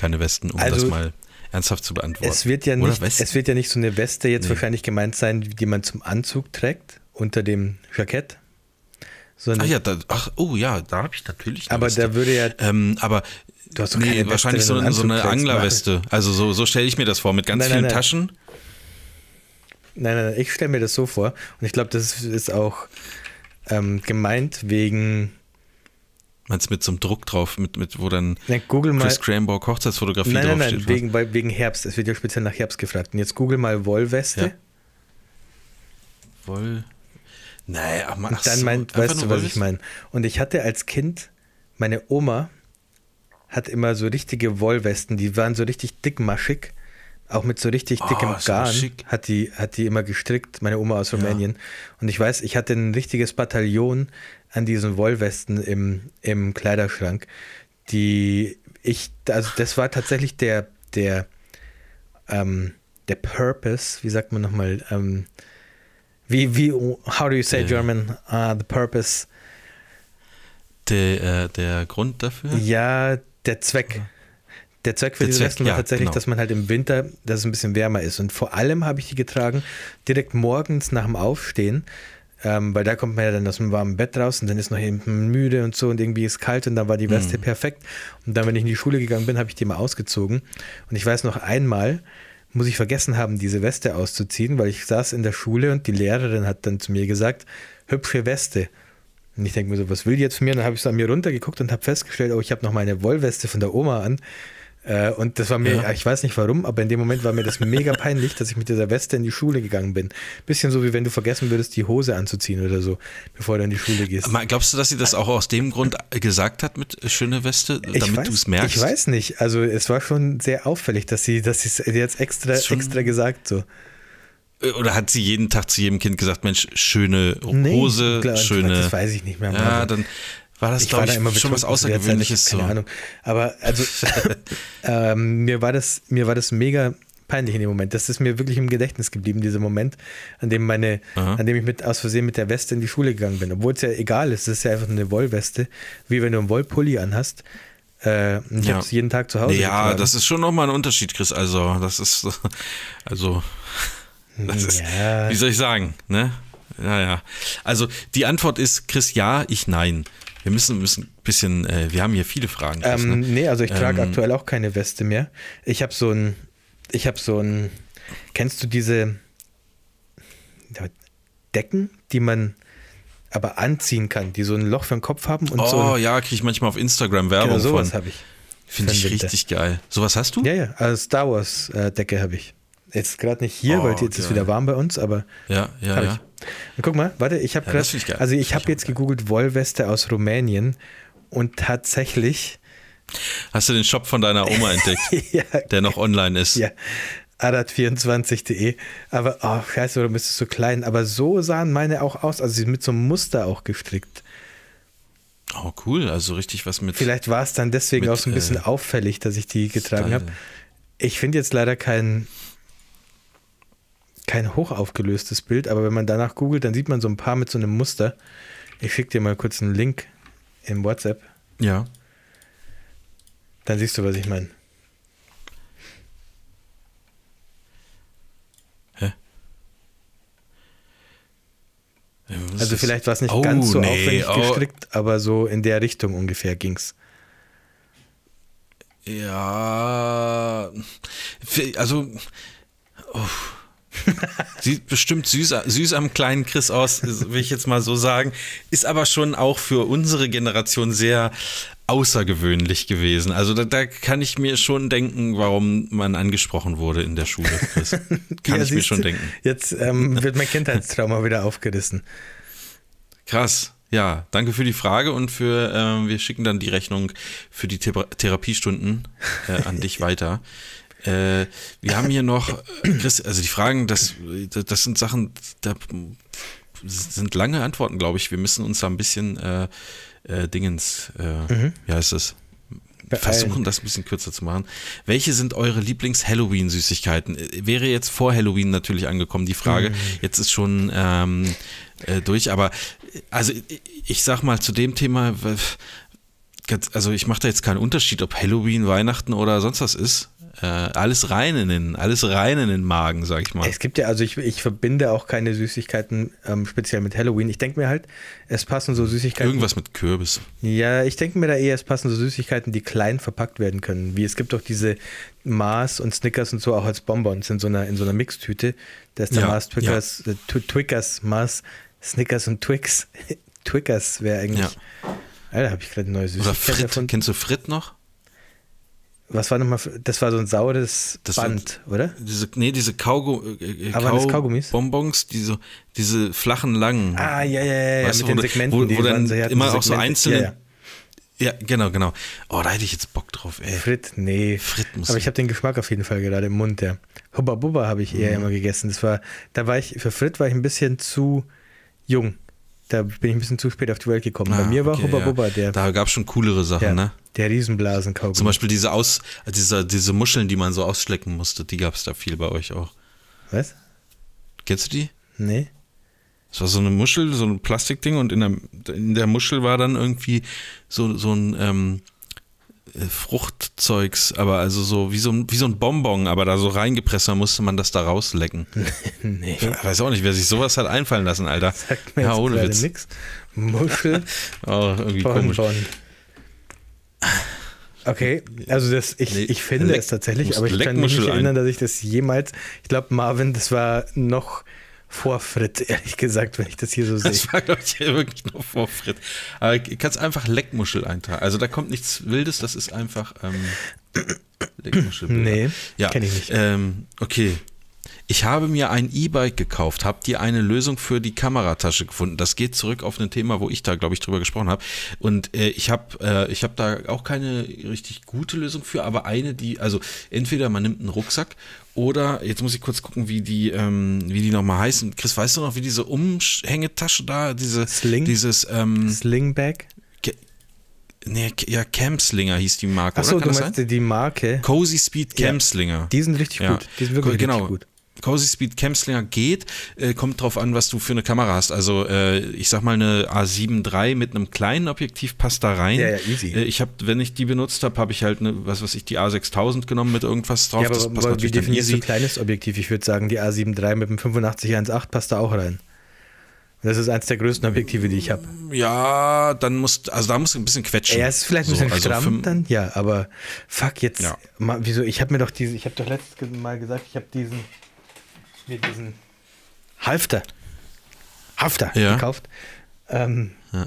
keine Westen, um also, das mal ernsthaft zu beantworten. Es wird ja nicht, es wird ja nicht so eine Weste jetzt nee. wahrscheinlich gemeint sein, die man zum Anzug trägt, unter dem Jackett. Ach ja, da, ach, oh ja, da habe ich natürlich. aber Weste. da würde ja. Ähm, aber du hast nee, wahrscheinlich so, so, eine Anglerweste. Also so, so stelle ich mir das vor, mit ganz nein, vielen nein, nein. Taschen. Nein, nein, ich stelle mir das so vor. Und ich glaube, das ist auch ähm, gemeint wegen. Meinst du mit so einem Druck drauf, mit, mit wo dann nein, Google Chris mal, Cranborg Hochzeitsfotografie nein, nein, draufsteht? Nein, wegen, bei, wegen Herbst. Es wird ja speziell nach Herbst gefragt. Und jetzt Google mal Wollweste. Ja. Woll. Nee, ach man, ach dann meint, weißt du, was ich meine? Und ich hatte als Kind, meine Oma hat immer so richtige Wollwesten, die waren so richtig dickmaschig auch mit so richtig dickem oh, Garn hat die, hat die immer gestrickt, meine Oma aus Rumänien. Ja. Und ich weiß, ich hatte ein richtiges Bataillon an diesen Wollwesten im, im Kleiderschrank, die ich, also das war tatsächlich der, der, ähm, der Purpose, wie sagt man nochmal, ähm, wie, wie, how do you say. German? Uh, the purpose. Der, äh, der Grund dafür? Ja, der Zweck. Oder? Der Zweck für der diese Westen war ja, tatsächlich, genau. dass man halt im Winter, dass es ein bisschen wärmer ist. Und vor allem habe ich die getragen direkt morgens nach dem Aufstehen, ähm, weil da kommt man ja dann aus dem warmen Bett raus und dann ist noch eben müde und so und irgendwie ist kalt und dann war die Weste mhm. perfekt. Und dann, wenn ich in die Schule gegangen bin, habe ich die mal ausgezogen. Und ich weiß noch einmal, muss ich vergessen haben, diese Weste auszuziehen, weil ich saß in der Schule und die Lehrerin hat dann zu mir gesagt, hübsche Weste. Und ich denke mir so, was will die jetzt von mir? Und dann habe ich so an mir runtergeguckt und habe festgestellt, oh, ich habe noch meine Wollweste von der Oma an. Äh, und das war mir, ja. ich weiß nicht warum, aber in dem Moment war mir das mega peinlich, dass ich mit dieser Weste in die Schule gegangen bin. Bisschen so, wie wenn du vergessen würdest, die Hose anzuziehen oder so, bevor du in die Schule gehst. glaubst du, dass sie das auch aus dem Grund gesagt hat mit schöne Weste, damit du es merkst? Ich weiß nicht. Also es war schon sehr auffällig, dass sie, dass es jetzt extra, extra gesagt so. Äh, oder hat sie jeden Tag zu jedem Kind gesagt, Mensch, schöne Hose, nee, klar, schöne. Das weiß ich nicht mehr. Ja, dann war das, glaube ich, ich schon was Außergewöhnliches. Keine so. Ahnung. Aber also, ähm, mir, war das, mir war das mega peinlich in dem Moment. Das ist mir wirklich im Gedächtnis geblieben, dieser Moment, an dem meine, Aha. an dem ich mit aus Versehen mit der Weste in die Schule gegangen bin. Obwohl es ja egal ist, es ist ja einfach eine Wollweste, wie wenn du einen Wollpulli anhast. Äh, ich Ja. habe es jeden Tag zu Hause. Ja, getragen. das ist schon nochmal ein Unterschied, Chris. Also, das ist, also, das ist, Ja. wie soll ich sagen, ne? Ja, ja. Also, die Antwort ist, Chris, ja, ich nein. Wir müssen, müssen ein bisschen, äh, wir haben hier viele Fragen. Ähm, ne? nee, also ich trage Ähm, aktuell auch keine Weste mehr. Ich habe so ein, ich habe so ein, kennst du diese Decken, die man aber anziehen kann, die so ein Loch für den Kopf haben und so Oh ein, ja, kriege ich manchmal auf Instagram Werbung genau, sowas habe ich. Finde ich Winter. richtig geil. Sowas hast du? Ja, ja, also Star Wars äh, Decke habe ich. Jetzt gerade nicht hier, Oh, weil jetzt ist geil. wieder warm bei uns, aber ja, ja. ja. ich. Und guck mal, warte, ich habe Ja, gerade, also ich habe jetzt gegoogelt Wollweste aus Rumänien und tatsächlich, Hast du den Shop von deiner Oma entdeckt, ja, der noch online ist? Ja, adat24.de. Aber, oh, scheiße, warum ist es so klein? Aber so sahen meine auch aus. Also sie sind mit so einem Muster auch gestrickt. Oh, cool. Also richtig was mit. Vielleicht war es dann deswegen Mit, auch so ein bisschen äh, auffällig, dass ich die getragen habe. Ich finde jetzt leider kein, kein hochaufgelöstes Bild, aber wenn man danach googelt, dann sieht man so ein paar mit so einem Muster. Ich schicke dir mal kurz einen Link im WhatsApp. Ja. Dann siehst du, was ich meine. Also vielleicht war es nicht Oh, ganz so nee, aufwendig oh. gestrickt, aber so in der Richtung ungefähr ging's. Ja, also oh. sieht bestimmt süß, süß am kleinen Chris aus, will ich jetzt mal so sagen. Ist aber schon auch für unsere Generation sehr außergewöhnlich gewesen. Also da, da kann ich mir schon denken, warum man angesprochen wurde in der Schule, Chris. Kann Ja, ich mir schon du, denken. Jetzt ähm, wird mein Kindheitstrauma wieder aufgerissen. Krass. Ja, danke für die Frage und für, ähm, wir schicken dann die Rechnung für die Thera Therapiestunden äh, an dich weiter. Äh, wir haben hier noch, äh, Chris, also die Fragen, das, das sind Sachen, da sind lange Antworten, glaube ich. Wir müssen uns da ein bisschen äh, äh, Dingens, äh, wie heißt es? Versuchen, das ein bisschen kürzer zu machen. Welche sind eure Lieblings-Halloween-Süßigkeiten? Äh, Wäre jetzt vor Halloween natürlich angekommen, die Frage. Jetzt ist schon ähm, äh, durch, aber äh, also ich, sag mal zu dem Thema, also ich mache da jetzt keinen Unterschied, ob Halloween, Weihnachten oder sonst was ist. Äh, alles rein in den, alles rein in den Magen, sag ich mal. Es gibt ja, also ich, ich verbinde auch keine Süßigkeiten ähm, speziell mit Halloween. Ich denke mir halt, es passen so Süßigkeiten. Irgendwas mit Kürbis. Ja, ich denke mir da eher, es passen so Süßigkeiten, die klein verpackt werden können. Wie es gibt auch diese Mars und Snickers und so auch als Bonbons in so einer, in so einer Mixtüte. Da ist der Ja, Mars, Twickers, äh, Twi- Twickers, Mars, Snickers und Twix. Twickers wäre eigentlich. Ja. Alter, habe ich gerade eine neue Oder Süßigkeit Frit. erfunden. Kennst du Frit noch? Was war nochmal? Das war so ein saures Das Band, oder? Diese, nee, diese Kaugu äh, äh, das Kaugummis? Bonbons, diese, diese flachen, langen. Ah, ja, ja, ja, ja Weißt mit du, den wo- Segmenten. wo- die wo dann so- immer auch so Segmente. einzelne- Ja, ja. Ja, genau, genau. Oh, da hätte ich jetzt Bock drauf, ey. Frit, nee. Frit muss Aber ich habe den Geschmack auf jeden Fall gerade im Mund, ja. Hubba Bubba habe ich Mhm. eher immer gegessen. Das war, da war ich, für Frit war ich ein bisschen zu jung. Da bin ich ein bisschen zu spät auf die Welt gekommen. Bei Ah, mir war okay, Hubba ja. Bubba der, Da gab es schon coolere Sachen, ja, ne? der Riesenblasen-Kaugummi. Zum Beispiel diese aus, diese, diese Muscheln, die man so ausschlecken musste, die gab es da viel bei euch auch. Was? Kennst du die? Nee? Es war so eine Muschel, so ein Plastikding und in der, in der Muschel war dann irgendwie so, so ein ähm, äh, Fruchtzeugs, aber also so wie so, ein, wie so ein Bonbon, aber da so reingepresst, dann musste man das da rauslecken. Nee. Ich weiß auch nicht, wer sich sowas hat einfallen lassen, Alter. Sagt mir Ja, jetzt ohne Witz. nix. Muschel, Oh, irgendwie komisch. Bonbon. Okay, also das, ich, Nee, ich finde Leck- es tatsächlich, aber ich kann mich nicht erinnern, dass ich das jemals, ich glaube Marvin, das war noch vor Frit, ehrlich gesagt, wenn ich das hier so sehe. Das war, glaube ich, wirklich nur vor Frit. Aber du kannst einfach Leckmuschel eintragen. Also da kommt nichts Wildes, das ist einfach ähm, Leckmuschel. Nee, ja. kenn ich nicht. Ähm, okay. Ich habe mir ein E-Bike gekauft. Habt ihr eine Lösung für die Kameratasche gefunden? Das geht zurück auf ein Thema, wo ich da, glaube ich, drüber gesprochen habe. Und äh, ich habe äh, ich hab da auch keine richtig gute Lösung für, aber eine, die, also entweder man nimmt einen Rucksack oder, jetzt muss ich kurz gucken, wie die, ähm, wie die nochmal heißen. Chris, weißt du noch, wie diese Umhängetasche da, diese, Sling? dieses, ähm, Slingbag? Nee, ja, Campslinger hieß die Marke. Achso, du meinst sein? die Marke? Cozy Speed Campslinger. Ja, die sind richtig ja. gut. Die sind wirklich genau. richtig gut. Cozy Speed Campslinger geht, äh, kommt drauf an, was du für eine Kamera hast. Also äh, ich sag mal eine A7 III mit einem kleinen Objektiv passt da rein. Ja, ja, easy. Äh, ich habe, wenn ich die benutzt habe, habe ich halt eine, was weiß ich, die A6000 genommen mit irgendwas drauf. Ja, aber, das passt aber natürlich wie definierst du ein kleines Objektiv? Ich würde sagen, die A7 III mit dem 85 1.8 passt da auch rein. Das ist eines der größten Objektive, die ich habe. Ja, dann musst also da musst du ein bisschen quetschen. Ja, ist vielleicht ein bisschen so, also stramm dann, ja, aber fuck jetzt. Ja. Mal, wieso? Ich habe mir doch diese, ich habe doch letztes Mal gesagt, ich habe diesen mir diesen Halfter, Hafter ja. gekauft. Ähm, ja.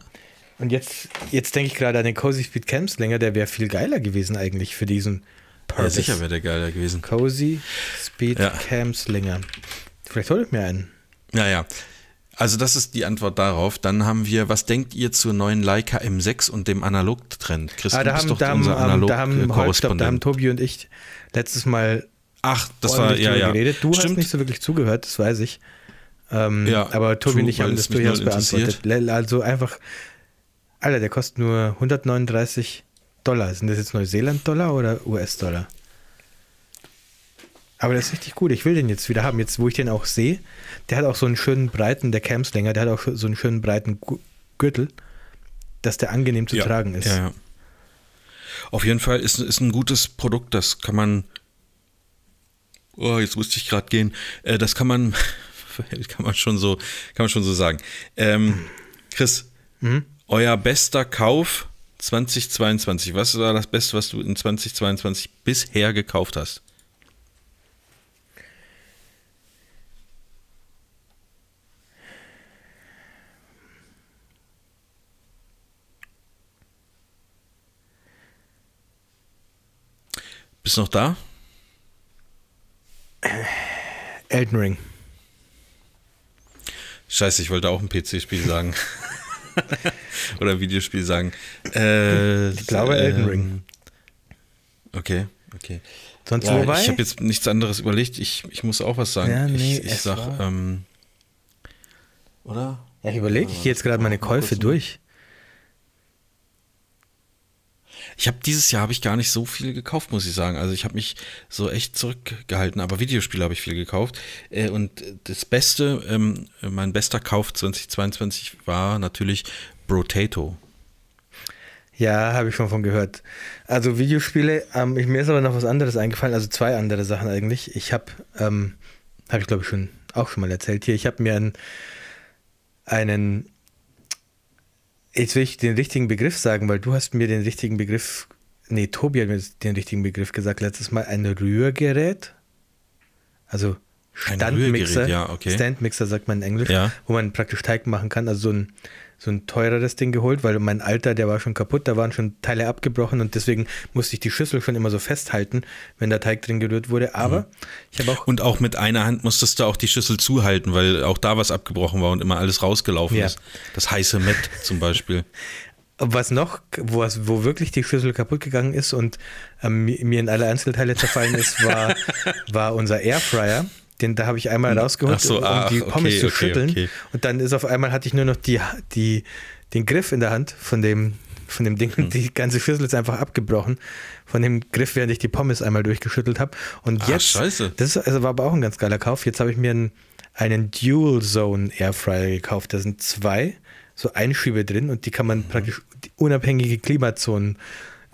Und jetzt, jetzt denke ich gerade an den Cozy Speed Camslinger, der wäre viel geiler gewesen eigentlich für diesen Purpose. Ja, sicher wäre der geiler gewesen. Cozy Speed ja. Camslinger. Vielleicht hole ich mir einen. Ja, ja. Also das ist die Antwort darauf. Dann haben wir, was denkt ihr zur neuen Leica M6 und dem Analog-Trend? Christian, ah, da haben, da haben, Analog da haben, da haben Tobi und ich letztes Mal Ach, das war ja, ja. Geredet. Du Stimmt. hast nicht so wirklich zugehört, das weiß ich. Ähm, ja, aber Tobi und ich haben das durchaus beantwortet. Also einfach, Alter, der kostet nur 139 Dollar. Sind das jetzt Neuseeland-Dollar oder US-Dollar? Aber das ist richtig gut. Ich will den jetzt wieder haben. Jetzt, wo ich den auch sehe, der hat auch so einen schönen breiten, der Camslinger, der hat auch so einen schönen breiten Gürtel, dass der angenehm zu ja, tragen ist. Ja, ja. Auf jeden Fall ist, ist ein gutes Produkt, das kann man oh, jetzt musste ich gerade gehen. Äh, das kann man, kann man schon so, kann man schon so sagen. Ähm, Chris, mhm. euer bester Kauf 2022. Was war das Beste, was du in 2022 bisher gekauft hast? Bist du noch da? Elden Ring. Scheiße, ich wollte auch ein PC-Spiel sagen. Oder ein Videospiel sagen. Äh, ich glaube Elden Ring. Ähm, okay, okay. Sonst ja, wobei? Ich habe jetzt nichts anderes überlegt. Ich, ich muss auch was sagen. Ja, nee, ich ich sag, ähm, oder? Ja, ich überlege, ich gehe jetzt gerade meine Käufe durch. Ich habe dieses Jahr habe ich gar nicht so viel gekauft, muss ich sagen. Also ich habe mich so echt zurückgehalten, aber Videospiele habe ich viel gekauft. Äh, und das Beste, ähm, mein bester Kauf 2022 war natürlich Brotato. Ja, habe ich schon von gehört. Also Videospiele, ähm, mir ist aber noch was anderes eingefallen, also zwei andere Sachen eigentlich. Ich habe, ähm, habe ich glaube ich schon auch schon mal erzählt hier, ich habe mir einen, einen Jetzt will ich den richtigen Begriff sagen, weil du hast mir den richtigen Begriff, nee, Tobi hat mir den richtigen Begriff gesagt letztes Mal, ein Rührgerät. Also Standmixer. Ja, okay. Standmixer sagt man in Englisch, ja. wo man praktisch Teig machen kann. Also so ein so ein teureres Ding geholt, weil mein alter, der war schon kaputt, da waren schon Teile abgebrochen und deswegen musste ich die Schüssel schon immer so festhalten, wenn der Teig drin gerührt wurde. Aber mhm. ich habe auch. Und auch mit einer Hand musstest du auch die Schüssel zuhalten, weil auch da was abgebrochen war und immer alles rausgelaufen ja. ist. Das heiße Met zum Beispiel. Was noch, wo, wo wirklich die Schüssel kaputt gegangen ist und ähm, mir in alle Einzelteile zerfallen ist, war, war unser Airfryer. Den, da habe ich einmal hm. rausgeholt, so, um ach, die Pommes okay, zu schütteln. Okay. Und dann ist auf einmal hatte ich nur noch die, die, den Griff in der Hand von dem, von dem Ding. Hm. Die ganze Schüssel ist einfach abgebrochen von dem Griff, während ich die Pommes einmal durchgeschüttelt habe. Und ach, jetzt, scheiße. das ist, also war aber auch ein ganz geiler Kauf. Jetzt habe ich mir einen, einen Dual Zone Airfryer gekauft. Da sind zwei so Einschübe drin und die kann man mhm. praktisch unabhängige Klimazonen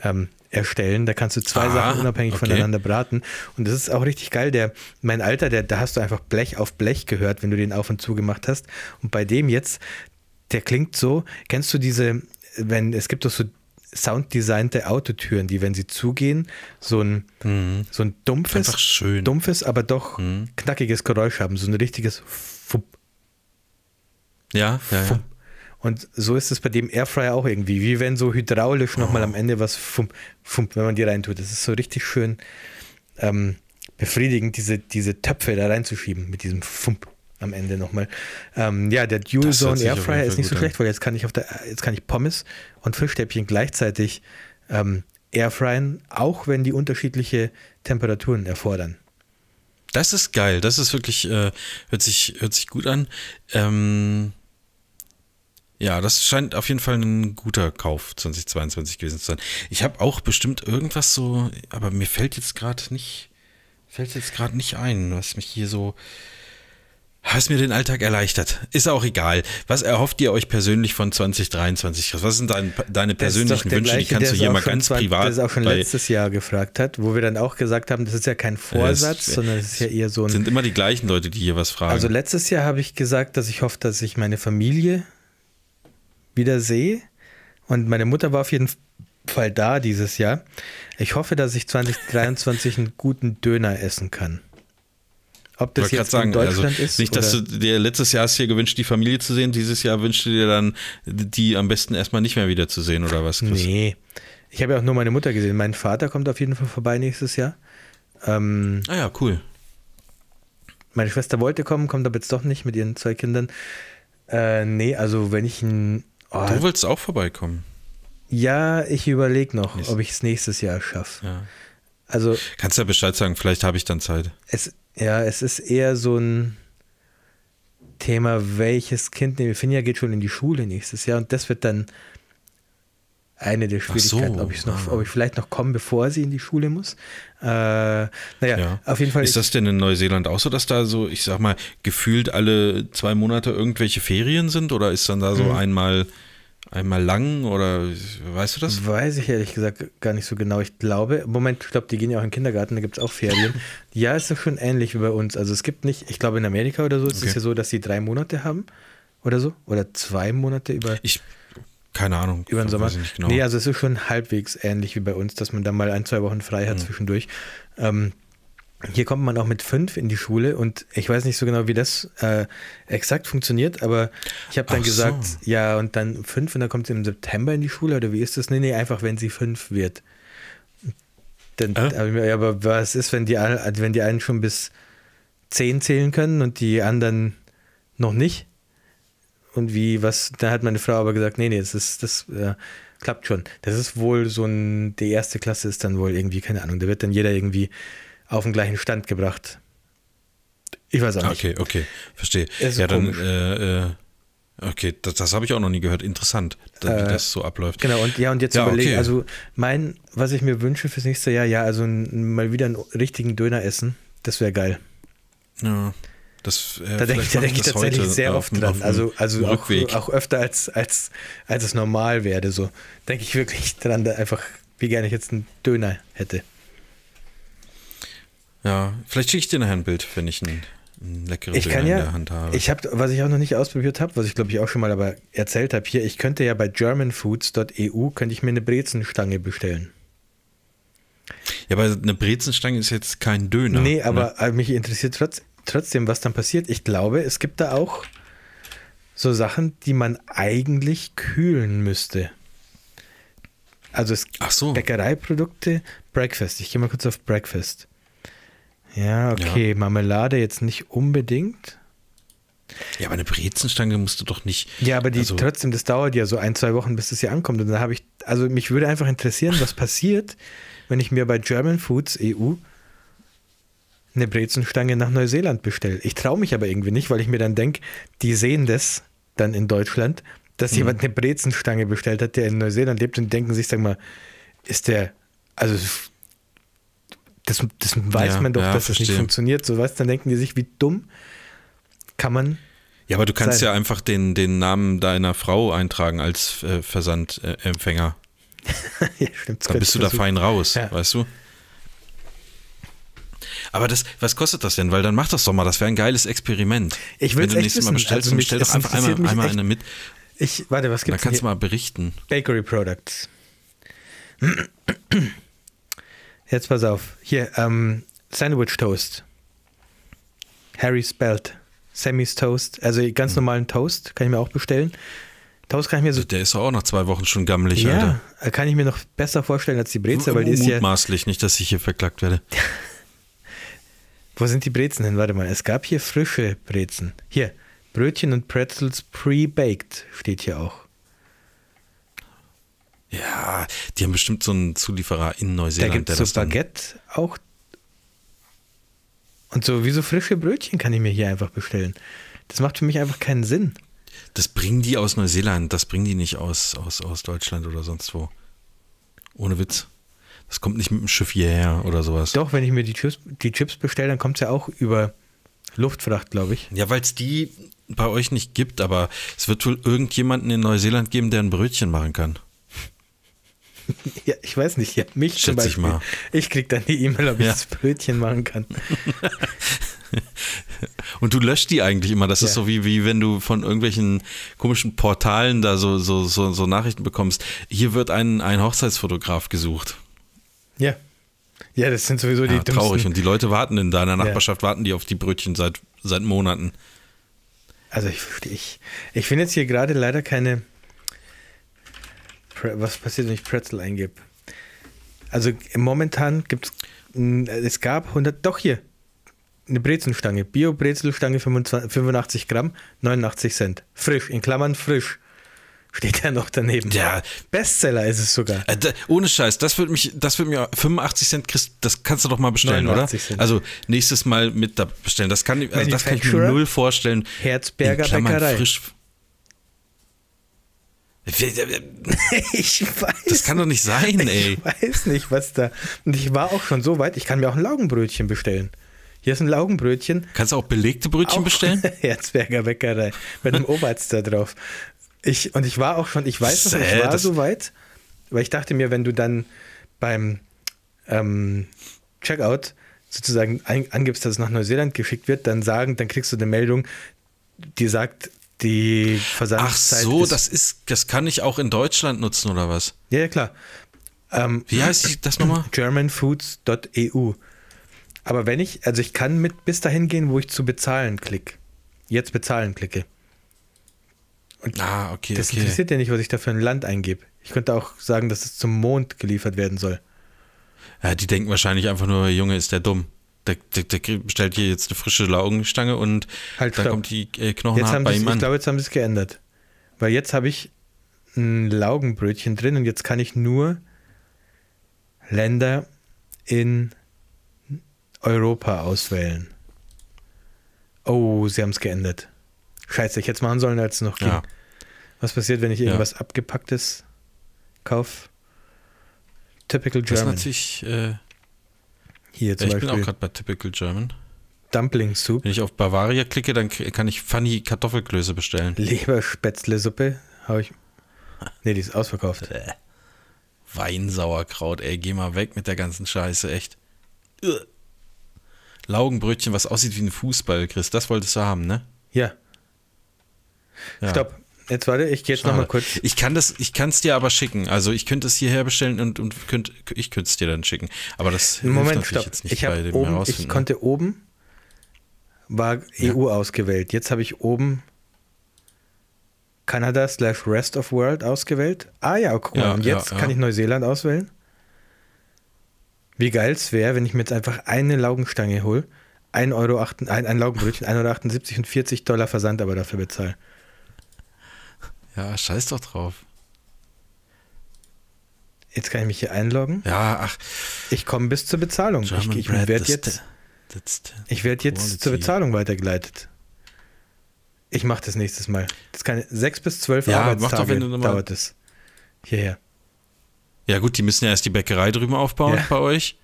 ähm, erstellen. Da kannst du zwei ah, Sachen unabhängig okay. voneinander braten. Und das ist auch richtig geil. Der, mein Alter, der, da hast du einfach Blech auf Blech gehört, wenn du den auf und zu gemacht hast. Und bei dem jetzt, der klingt so, kennst du diese, wenn, es gibt doch so sounddesignte Autotüren, die, wenn sie zugehen, so ein, mhm. so ein dumpfes, dumpfes, aber doch mhm. knackiges Geräusch haben. So ein richtiges Fupp. Ja, ja, ja. Und so ist es bei dem Airfryer auch irgendwie, wie wenn so hydraulisch oh. nochmal am Ende was fump, fump, wenn man die reintut. Das ist so richtig schön ähm, befriedigend, diese, diese Töpfe da reinzuschieben mit diesem Fump am Ende nochmal. Ähm, ja, der Dual Zone Airfryer ist nicht so schlecht, weil jetzt kann ich auf der, jetzt kann ich Pommes und Fischstäbchen gleichzeitig ähm, airfryen, auch wenn die unterschiedliche Temperaturen erfordern. Das ist geil, das ist wirklich, äh, hört, sich, hört sich gut an. Ähm, Ja, das scheint auf jeden Fall ein guter Kauf 2022 gewesen zu sein. Ich habe auch bestimmt irgendwas so, aber mir fällt jetzt gerade nicht, fällt jetzt gerade nicht ein, was mich hier so, was mir den Alltag erleichtert. Ist auch egal. Was erhofft ihr euch persönlich von 2023? Was sind dein, deine persönlichen Wünsche? Gleiche, Die kannst du hier mal ganz 20, privat. Es auch schon letztes Jahr gefragt hat, wo wir dann auch gesagt haben, das ist ja kein Vorsatz, es- sondern es ist ja eher so ein. sind immer die gleichen Leute, die hier was fragen. Also letztes Jahr habe ich gesagt, dass ich hoffe, dass ich meine Familie wieder sehe. Und meine Mutter war auf jeden Fall da dieses Jahr. Ich hoffe, dass ich 2023 einen guten Döner essen kann. Ob das jetzt grad in Deutschland also ist. nicht, dass oder- du dir letztes Jahr hast dir gewünscht, die Familie zu sehen, dieses Jahr wünschst du dir dann, die am besten erstmal nicht mehr wieder zu sehen oder was? Chris? Nee. Ich habe ja auch nur meine Mutter gesehen. Mein Vater kommt auf jeden Fall vorbei nächstes Jahr. Ähm, Ah ja, cool. meine Schwester wollte kommen, kommt aber jetzt doch nicht mit ihren zwei Kindern. Äh, nee, also wenn ich ein. Oh, Du wolltest auch vorbeikommen. ja, ich überlege noch, Nächstes- ob ich es nächstes Jahr schaffe. Ja. Also Kannst ja Bescheid sagen, vielleicht habe ich dann Zeit. es, ja, es ist eher so ein Thema, welches Kind. Nee, Finja geht schon in die Schule nächstes Jahr und das wird dann eine der Ach so, Schwierigkeiten, ob, ich's noch, ob ich vielleicht noch komme, bevor sie in die Schule muss. Äh, naja, Ja. auf jeden Fall. Ist das denn in Neuseeland auch so, dass da so, ich sag mal, gefühlt alle zwei Monate irgendwelche Ferien sind? Oder ist dann da Mhm. so einmal, einmal lang? Oder weißt du das? Weiß ich ehrlich gesagt gar nicht so genau. Ich glaube, Moment, ich glaube, die gehen ja auch in den Kindergarten, da gibt es auch Ferien. ja, ist doch schon ähnlich wie bei uns. Also es gibt nicht, ich glaube in Amerika oder so ist es Okay. ja so, dass sie drei Monate haben oder so. Oder zwei Monate über, Ich, keine Ahnung. über den Sommer. Genau. Nee, also es ist schon halbwegs ähnlich wie bei uns, dass man da mal ein, zwei Wochen frei hat Mhm. zwischendurch. Ähm, hier kommt man auch mit fünf in die Schule und ich weiß nicht so genau, wie das äh, exakt funktioniert, aber ich habe dann Ach gesagt, so. ja, und dann fünf und dann kommt sie im September in die Schule oder wie ist das? Nee, nee, einfach wenn sie fünf wird. Dann, Äh? aber, was ist, wenn die, wenn die einen schon bis zehn zählen können und die anderen noch nicht? Und wie, was, da hat meine Frau aber gesagt, nee, nee, das ist, das äh, klappt schon. Das ist wohl so ein, die erste Klasse ist dann wohl irgendwie, keine Ahnung, da wird dann jeder irgendwie auf den gleichen Stand gebracht. Ich weiß auch nicht. Okay, okay, verstehe. Ja, dann, äh, äh, okay, das, das habe ich auch noch nie gehört. Interessant, wie Äh, das so abläuft. Genau, und ja, und jetzt Ja, überlegen, okay. also mein, was ich mir wünsche fürs nächste Jahr, ja, also ein, mal wieder einen richtigen Döner essen, das wäre geil. Ja, das, äh, Da denke vielleicht da denk ich tatsächlich heute sehr oft dran. Also, also auch, auch öfter als, als, als es normal werde. So denke ich wirklich dran, da einfach, wie gerne ich jetzt einen Döner hätte. Ja, vielleicht schicke ich dir nachher ein Bild, wenn ich einen, einen leckeren Ich Döner kann in ja, der Hand habe. ich habe, was ich auch noch nicht ausprobiert habe, was ich glaube ich auch schon mal aber erzählt habe hier, ich könnte ja bei germanfoods.eu könnte ich mir eine Brezenstange bestellen. ja, aber eine Brezenstange ist jetzt kein Döner. nee, ne? aber äh, mich interessiert trotz, trotzdem, was dann passiert. Ich glaube, es gibt da auch so Sachen, die man eigentlich kühlen müsste. Also es Ach so. Bäckereiprodukte, Breakfast. Ich gehe mal kurz auf Breakfast. Ja, okay, Marmelade jetzt nicht unbedingt. Ja, aber eine Brezenstange musst du doch nicht. Ja, aber die also, trotzdem, das dauert ja so ein, zwei Wochen, bis es hier ankommt. Und dann habe ich, also mich würde einfach interessieren, was passiert, wenn ich mir bei German Foods EU eine Brezenstange nach Neuseeland bestelle. Ich traue mich aber irgendwie nicht, weil ich mir dann denke, die sehen das dann in Deutschland, dass Mhm. jemand eine Brezenstange bestellt hat, der in Neuseeland lebt und denken sich, sag mal, ist der, also das, das weiß Ja, man doch, ja, dass das nicht verstehe. funktioniert. So was, dann denken die sich, wie dumm kann man Ja, aber du kannst sein. ja einfach den, den Namen deiner Frau eintragen als äh, Versandempfänger. ja, stimmt, Dann bist du ich da fein raus, Ja. weißt du? Aber das, was kostet das denn? Weil dann mach das doch mal, das wäre ein geiles Experiment. Ich Wenn will's du echt nächstes Mal wissen. bestellst, Also mich- bestell es doch einfach einmal, einmal echt. eine mit. Ich, warte, was Dann gibt's kannst denn du mal berichten. Bakery Products. Jetzt pass auf. Hier, ähm, Sandwich Toast. Harry Spelt. Sammy's Toast. Also ganz normalen Toast kann ich mir auch bestellen. Toast kann ich mir so. Also der ist auch nach zwei Wochen schon gammelig, Ja, Alter. kann ich mir noch besser vorstellen als die Brezel, weil die ist ja. Mutmaßlich, nicht, dass ich hier verklagt werde. Wo sind die Brezen hin? Warte mal, es gab hier frische Brezen. Hier, Brötchen und Pretzels pre-baked steht hier auch. Ja, die haben bestimmt so einen Zulieferer in Da Neuseeland, gibt der es so Baguette auch. Und so wie so frische Brötchen kann ich mir hier einfach bestellen. Das macht für mich einfach keinen Sinn. das bringen die aus Neuseeland, das bringen die nicht aus, aus, aus Deutschland oder sonst wo. Ohne Witz. Das kommt nicht mit dem Schiff hierher oder sowas. Doch, wenn ich mir die Chips, die Chips bestelle, dann kommt es ja auch über Luftfracht, glaube ich. Ja, weil es die bei euch nicht gibt, aber es wird wohl irgendjemanden in Neuseeland geben, der ein Brötchen machen kann. Ja, ich weiß nicht, ja, mich Schätze zum Beispiel. ich mal. Ich krieg dann die E-Mail, ob ich Ja. das Brötchen machen kann. Und du löscht die eigentlich immer. Das ist Ja. so wie, wie wenn du von irgendwelchen komischen Portalen da so, so, so, so Nachrichten bekommst. Hier wird ein, ein Hochzeitsfotograf gesucht. Ja. Ja, das sind sowieso die Ja, traurig. dümmsten. Und die Leute warten in deiner Nachbarschaft, warten die auf die Brötchen seit, seit Monaten. Also ich, ich, ich finde jetzt hier gerade leider keine. Was passiert, wenn ich Pretzel eingebe? Also momentan gibt es. Es gab 100. Doch hier. Eine Brezelstange. Bio-Brezelstange 25 85 Gramm, 89 Cent. Frisch, in Klammern frisch. Steht ja noch daneben. Ja. Bestseller ist es sogar. Äh, da, ohne Scheiß, das wird mich, das wird mir 85 Cent kriegst, das kannst du doch mal bestellen, 89 oder? Cent. Also nächstes Mal mit da bestellen. Das kann, also das kann ich mir null vorstellen. Herzberger Klammern Bäckerei. frisch. ich weiß. Das kann doch nicht sein, ey. Ich weiß nicht, was da. Und ich war auch schon so weit, ich kann mir auch ein Laugenbrötchen bestellen. Hier ist ein Laugenbrötchen. Kannst du auch belegte Brötchen Auch bestellen? Herzberger Bäckerei mit einem Oberarzt da drauf. Ich, und ich war auch schon, ich weiß noch, ich war so weit, weil ich dachte mir, wenn du dann beim ähm, Checkout sozusagen ein, angibst, dass es nach Neuseeland geschickt wird, dann sagen, dann kriegst du eine Meldung, die sagt, die Ach Versandzeit so, ist, das ist, das kann ich auch in Deutschland nutzen oder was? Ja, ja, klar. Ähm, Wie heißt das nochmal? Germanfoods.eu. Aber wenn ich, also ich kann mit bis dahin gehen, wo ich zu bezahlen klicke. Jetzt bezahlen klicke. Ah, okay, Das okay. interessiert ja nicht, was ich da für ein Land eingebe. Ich könnte auch sagen, dass es zum Mond geliefert werden soll. Ja, die denken wahrscheinlich einfach nur, Junge, ist der dumm. Der, der, der bestellt hier jetzt eine frische Laugenstange und Halt, dann stopp. kommt die äh, haben bei ihm ich an. glaube, jetzt haben sie es geändert. Weil jetzt habe ich ein Laugenbrötchen drin und jetzt kann ich nur Länder in Europa auswählen. Oh, sie haben es geändert. Scheiße, ich hätte es machen sollen, als es noch ging. Ja. Was passiert, wenn ich Ja. irgendwas abgepacktes kaufe? Typical Das ist German. natürlich, äh, Hier ja, zum ich bin auch Beispiel gerade bei Typical German. Dumpling Soup, Wenn ich auf Bavaria klicke, dann kann ich Funny Kartoffelklöße bestellen. Leberspätzle-Suppe. Habe ich. Nee, die ist ausverkauft. Weinsauerkraut, ey, geh mal weg mit der ganzen Scheiße, echt. Laugenbrötchen, was aussieht wie ein Fußball, Chris, das wolltest du haben, ne? Ja. Ja. Stopp. Jetzt warte, ich gehe jetzt nochmal kurz. Ich kann das, ich kann es dir aber schicken. Also ich könnte es hierher bestellen und, und könnt, ich könnte es dir dann schicken. Aber das Moment, stopp. jetzt nicht Ich, bei dem oben, ich ne? konnte oben, war Ja. EU ausgewählt. Jetzt habe ich oben Kanada slash Rest of World ausgewählt. Ah ja, guck mal. Ja, und jetzt ja. kann ich Neuseeland auswählen. Wie geil es wäre, wenn ich mir jetzt einfach eine Laugenstange hole. 1 Euro, acht- ein, ein Laugenbrötchen, 1,78 Euro und 40 Dollar Versand aber dafür bezahle. Ja, scheiß doch drauf. Jetzt kann ich mich hier einloggen. Ja, ach, Ich komme bis zur Bezahlung. Ich, German ich Bread, werde jetzt, ich werd jetzt zur Bezahlung weitergeleitet. Ich mache das nächstes Mal. Das kann sechs bis zwölf Ja, mach Arbeitstage doch, wenn du dauert es. Hierher. Ja gut, die müssen ja erst die Bäckerei drüben aufbauen Ja. bei euch.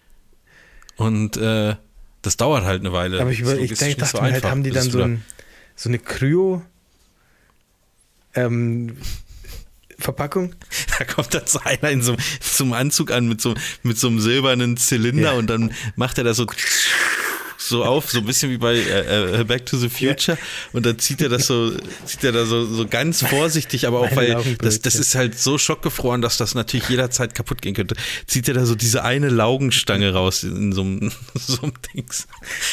Und äh, das dauert halt eine Weile. Aber ich, über, ich logistisch denk, nicht dachte so mir halt, einfach, haben die dann so, ein, so eine Kryo ähm, Verpackung? Da kommt dann so einer in so, so einem Anzug an mit so, mit so einem silbernen Zylinder Ja. und dann macht er das so, so auf, so ein bisschen wie bei äh, äh, Back to the Future und dann zieht er das so, zieht er da so, so ganz vorsichtig, aber auch Meine weil das, das ist halt so schockgefroren, dass das natürlich jederzeit kaputt gehen könnte, zieht er da so diese eine Laugenstange raus in so einem, so einem Dings.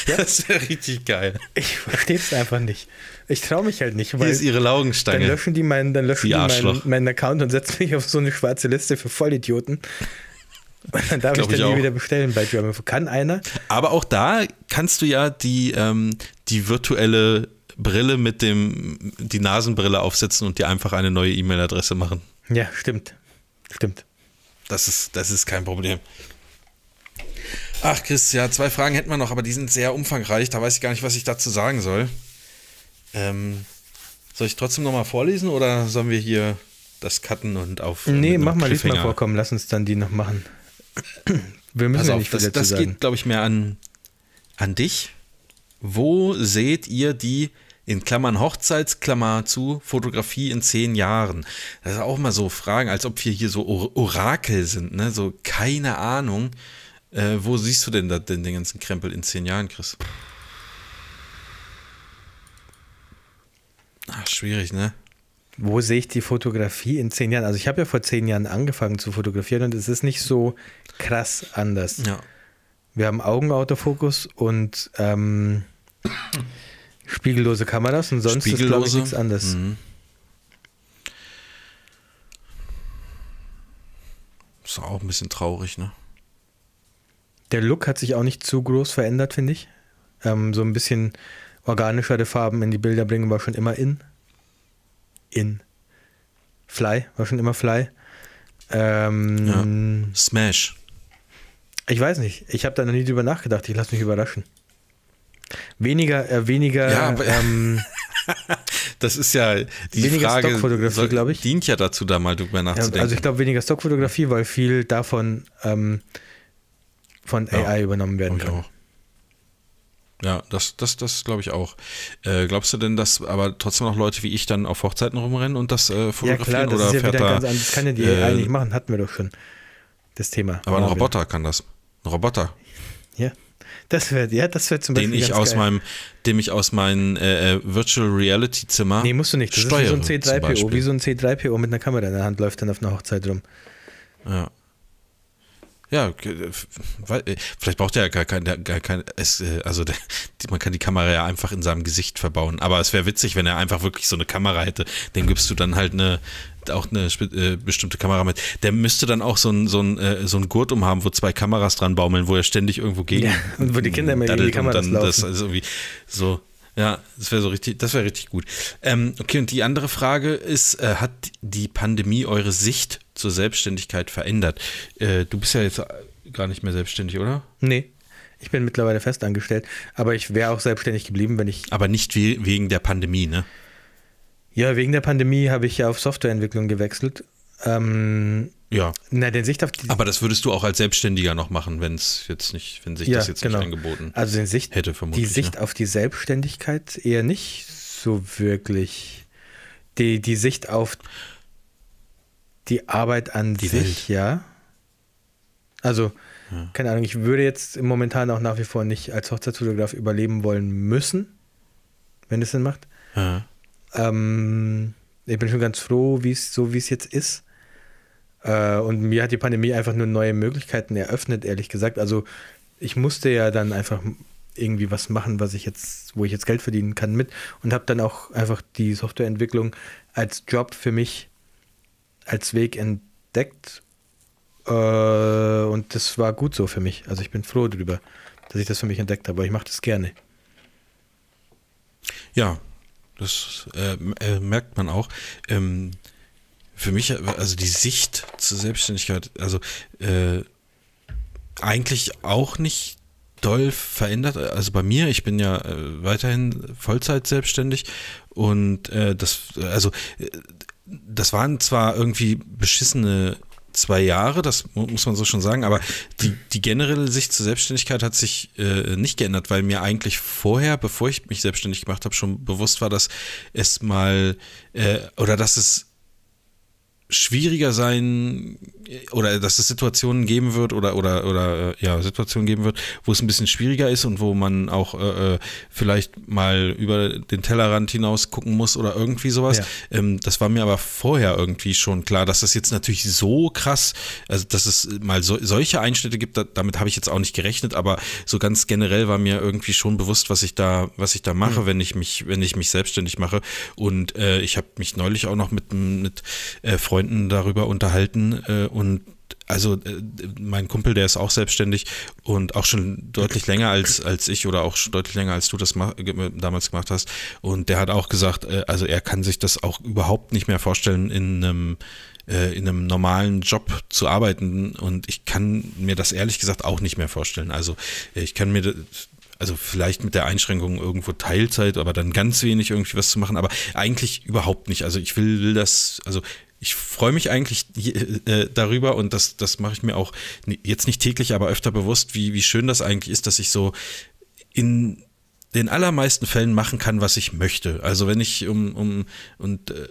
Das ist ja richtig geil. Ich verstehe es einfach nicht. Ich traue mich halt nicht, Hier weil ist ihre dann Laugenstange. löschen die meinen, dann löschen Die die meinen, meinen Account und setzen mich auf so eine schwarze Liste für Vollidioten. Und dann darf ich ich dann nie auch. wieder bestellen bei German. Kann einer? Aber auch da kannst du ja die, ähm, die virtuelle Brille mit dem, die Nasenbrille aufsetzen und dir einfach eine neue E-Mail-Adresse machen. Ja, stimmt. Stimmt. Das ist, das ist kein Problem. Ach, Chris, ja, zwei Fragen hätten wir noch, aber die sind sehr umfangreich. Da weiß ich gar nicht, was ich dazu sagen soll. Ähm, Soll ich trotzdem nochmal vorlesen oder sollen wir hier das cutten und auf. Nee, mach mal diesmal vorkommen, lass uns dann die noch machen. Wir müssen also ja nicht viel das, das geht, glaube ich, mehr an, an dich. Wo seht ihr die in Klammern Hochzeitsklammer zu Fotografie in zehn Jahren? Das ist auch mal so Fragen, als ob wir hier so Orakel sind, ne? So keine Ahnung. Äh, wo siehst du denn da, den, den ganzen Krempel in zehn Jahren, Chris? Ach, schwierig, ne? Wo sehe ich die Fotografie in zehn Jahren? Also ich habe ja vor zehn Jahren angefangen zu fotografieren und es ist nicht so krass anders. Ja. Wir haben Augenautofokus und ähm, spiegellose Kameras und sonst ist glaube ich nichts anderes. Mhm. Ist auch ein bisschen traurig, ne? Der Look hat sich auch nicht zu groß verändert, finde ich. Ähm, so ein bisschen organischere Farben in die Bilder bringen war schon immer in. In. Fly, war schon immer Fly. Ähm, ja. Smash. Ich weiß nicht. Ich habe da noch nie drüber nachgedacht. Ich lasse mich überraschen. Weniger, äh, weniger. Ja, aber, ähm, das ist ja die weniger Frage. Stockfotografie, glaube ich. Dient ja dazu, da mal drüber nachzudenken. Ja, also ich glaube weniger Stockfotografie, weil viel davon ähm, von AI ja, übernommen werden kann. Auch. Ja, das, das, das glaube ich auch. Äh, glaubst du denn, dass aber trotzdem noch Leute wie ich dann auf Hochzeiten rumrennen und das äh, fotografieren? Ja, klar, das oder ist ja fährt wieder da, ganz anders. Das kann ja die äh, nicht machen, hatten wir doch schon. Das Thema. Aber ein Roboter kann das. Ein Roboter. Ja. Das wird, ja, das wird zum Beispiel. Den ich aus geil. meinem, dem ich aus meinem äh, äh, Virtual Reality Zimmer. Nee, musst du nicht. Das steuere, ist wie so ein C3PO, wie so ein C3PO mit einer Kamera in der Hand läuft dann auf einer Hochzeit rum. Ja. Ja, äh, äh, vielleicht braucht er ja gar kein, gar kein es, äh, also der, man kann die Kamera ja einfach in seinem Gesicht verbauen. Aber es wäre witzig, wenn er einfach wirklich so eine Kamera hätte. Dem gibst du dann halt eine, auch eine äh, bestimmte Kamera mit. Der müsste dann auch so ein, so ein, äh, so ein Gurt umhaben, wo zwei Kameras dran baumeln, wo er ständig irgendwo gegen. Ja, und wo die Kinder immer gegen die Kameras laufen. Das also irgendwie so. Ja, das wäre so richtig, das wäre richtig gut. Ähm, okay, und die andere Frage ist, äh, hat die Pandemie eure Sicht zur Selbstständigkeit verändert? Äh, du bist ja jetzt gar nicht mehr selbstständig, oder? Nee. Ich bin mittlerweile festangestellt, aber ich wäre auch selbstständig geblieben, wenn ich. Aber nicht wie, wegen der Pandemie, ne? Ja, wegen der Pandemie habe ich ja auf Softwareentwicklung gewechselt. Ähm, ja. Na, den Sicht auf Aber das würdest du auch als Selbstständiger noch machen, wenn es jetzt nicht, wenn sich ja, das jetzt genau. nicht angeboten also den Sicht, hätte vermutlich. Die Sicht ne? auf die Selbstständigkeit eher nicht so wirklich. Die, die Sicht auf die Arbeit an die sich, Welt. ja. Also, ja. keine Ahnung, ich würde jetzt momentan auch nach wie vor nicht als Hochzeitsfotograf überleben wollen müssen, wenn es Sinn macht. Ja. Ähm, ich bin schon ganz froh, wie es so wie es jetzt ist. Äh, und mir hat die Pandemie einfach nur neue Möglichkeiten eröffnet, ehrlich gesagt. Also ich musste ja dann einfach irgendwie was machen, was ich jetzt, wo ich jetzt Geld verdienen kann mit und habe dann auch einfach die Softwareentwicklung als Job für mich als Weg entdeckt. Äh, und das war gut so für mich. Also ich bin froh darüber, dass ich das für mich entdeckt habe, aber ich mache das gerne. Ja, das äh, äh, merkt man auch. Ähm, für mich, also die Sicht zur Selbstständigkeit, also äh, eigentlich auch nicht doll verändert. Also bei mir, ich bin ja äh, weiterhin Vollzeit selbstständig und äh, das, also äh, das waren zwar irgendwie beschissene zwei Jahre, das muss man so schon sagen, aber die, die generelle Sicht zur Selbstständigkeit hat sich äh, nicht geändert, weil mir eigentlich vorher, bevor ich mich selbstständig gemacht habe, schon bewusst war, dass es mal äh, oder dass es schwieriger sein oder dass es Situationen geben wird oder oder oder äh, ja Situationen geben wird, wo es ein bisschen schwieriger ist und wo man auch äh, äh, vielleicht mal über den Tellerrand hinaus gucken muss oder irgendwie sowas. Ja. Ähm, das war mir aber vorher irgendwie schon klar, dass das jetzt natürlich so krass, also dass es mal so, solche Einschnitte gibt, da, damit habe ich jetzt auch nicht gerechnet, aber so ganz generell war mir irgendwie schon bewusst, was ich da was ich da mache, mhm. wenn ich mich wenn ich mich selbstständig mache und äh, ich habe mich neulich auch noch mit mit äh, Freunden darüber unterhalten äh, und also äh, mein Kumpel, der ist auch selbstständig und auch schon deutlich länger als, als ich oder auch schon deutlich länger als du das ma damals gemacht hast. Und der hat auch gesagt, äh, also er kann sich das auch überhaupt nicht mehr vorstellen, in einem, äh, in einem normalen Job zu arbeiten. Und ich kann mir das ehrlich gesagt auch nicht mehr vorstellen. Also ich kann mir also vielleicht mit der Einschränkung irgendwo Teilzeit, aber dann ganz wenig irgendwie was zu machen, aber eigentlich überhaupt nicht. Also ich will, will das, also ich freue mich eigentlich äh, darüber und das, das mache ich mir auch jetzt nicht täglich, aber öfter bewusst, wie, wie schön das eigentlich ist, dass ich so in den allermeisten Fällen machen kann, was ich möchte. Also wenn ich um, um und äh,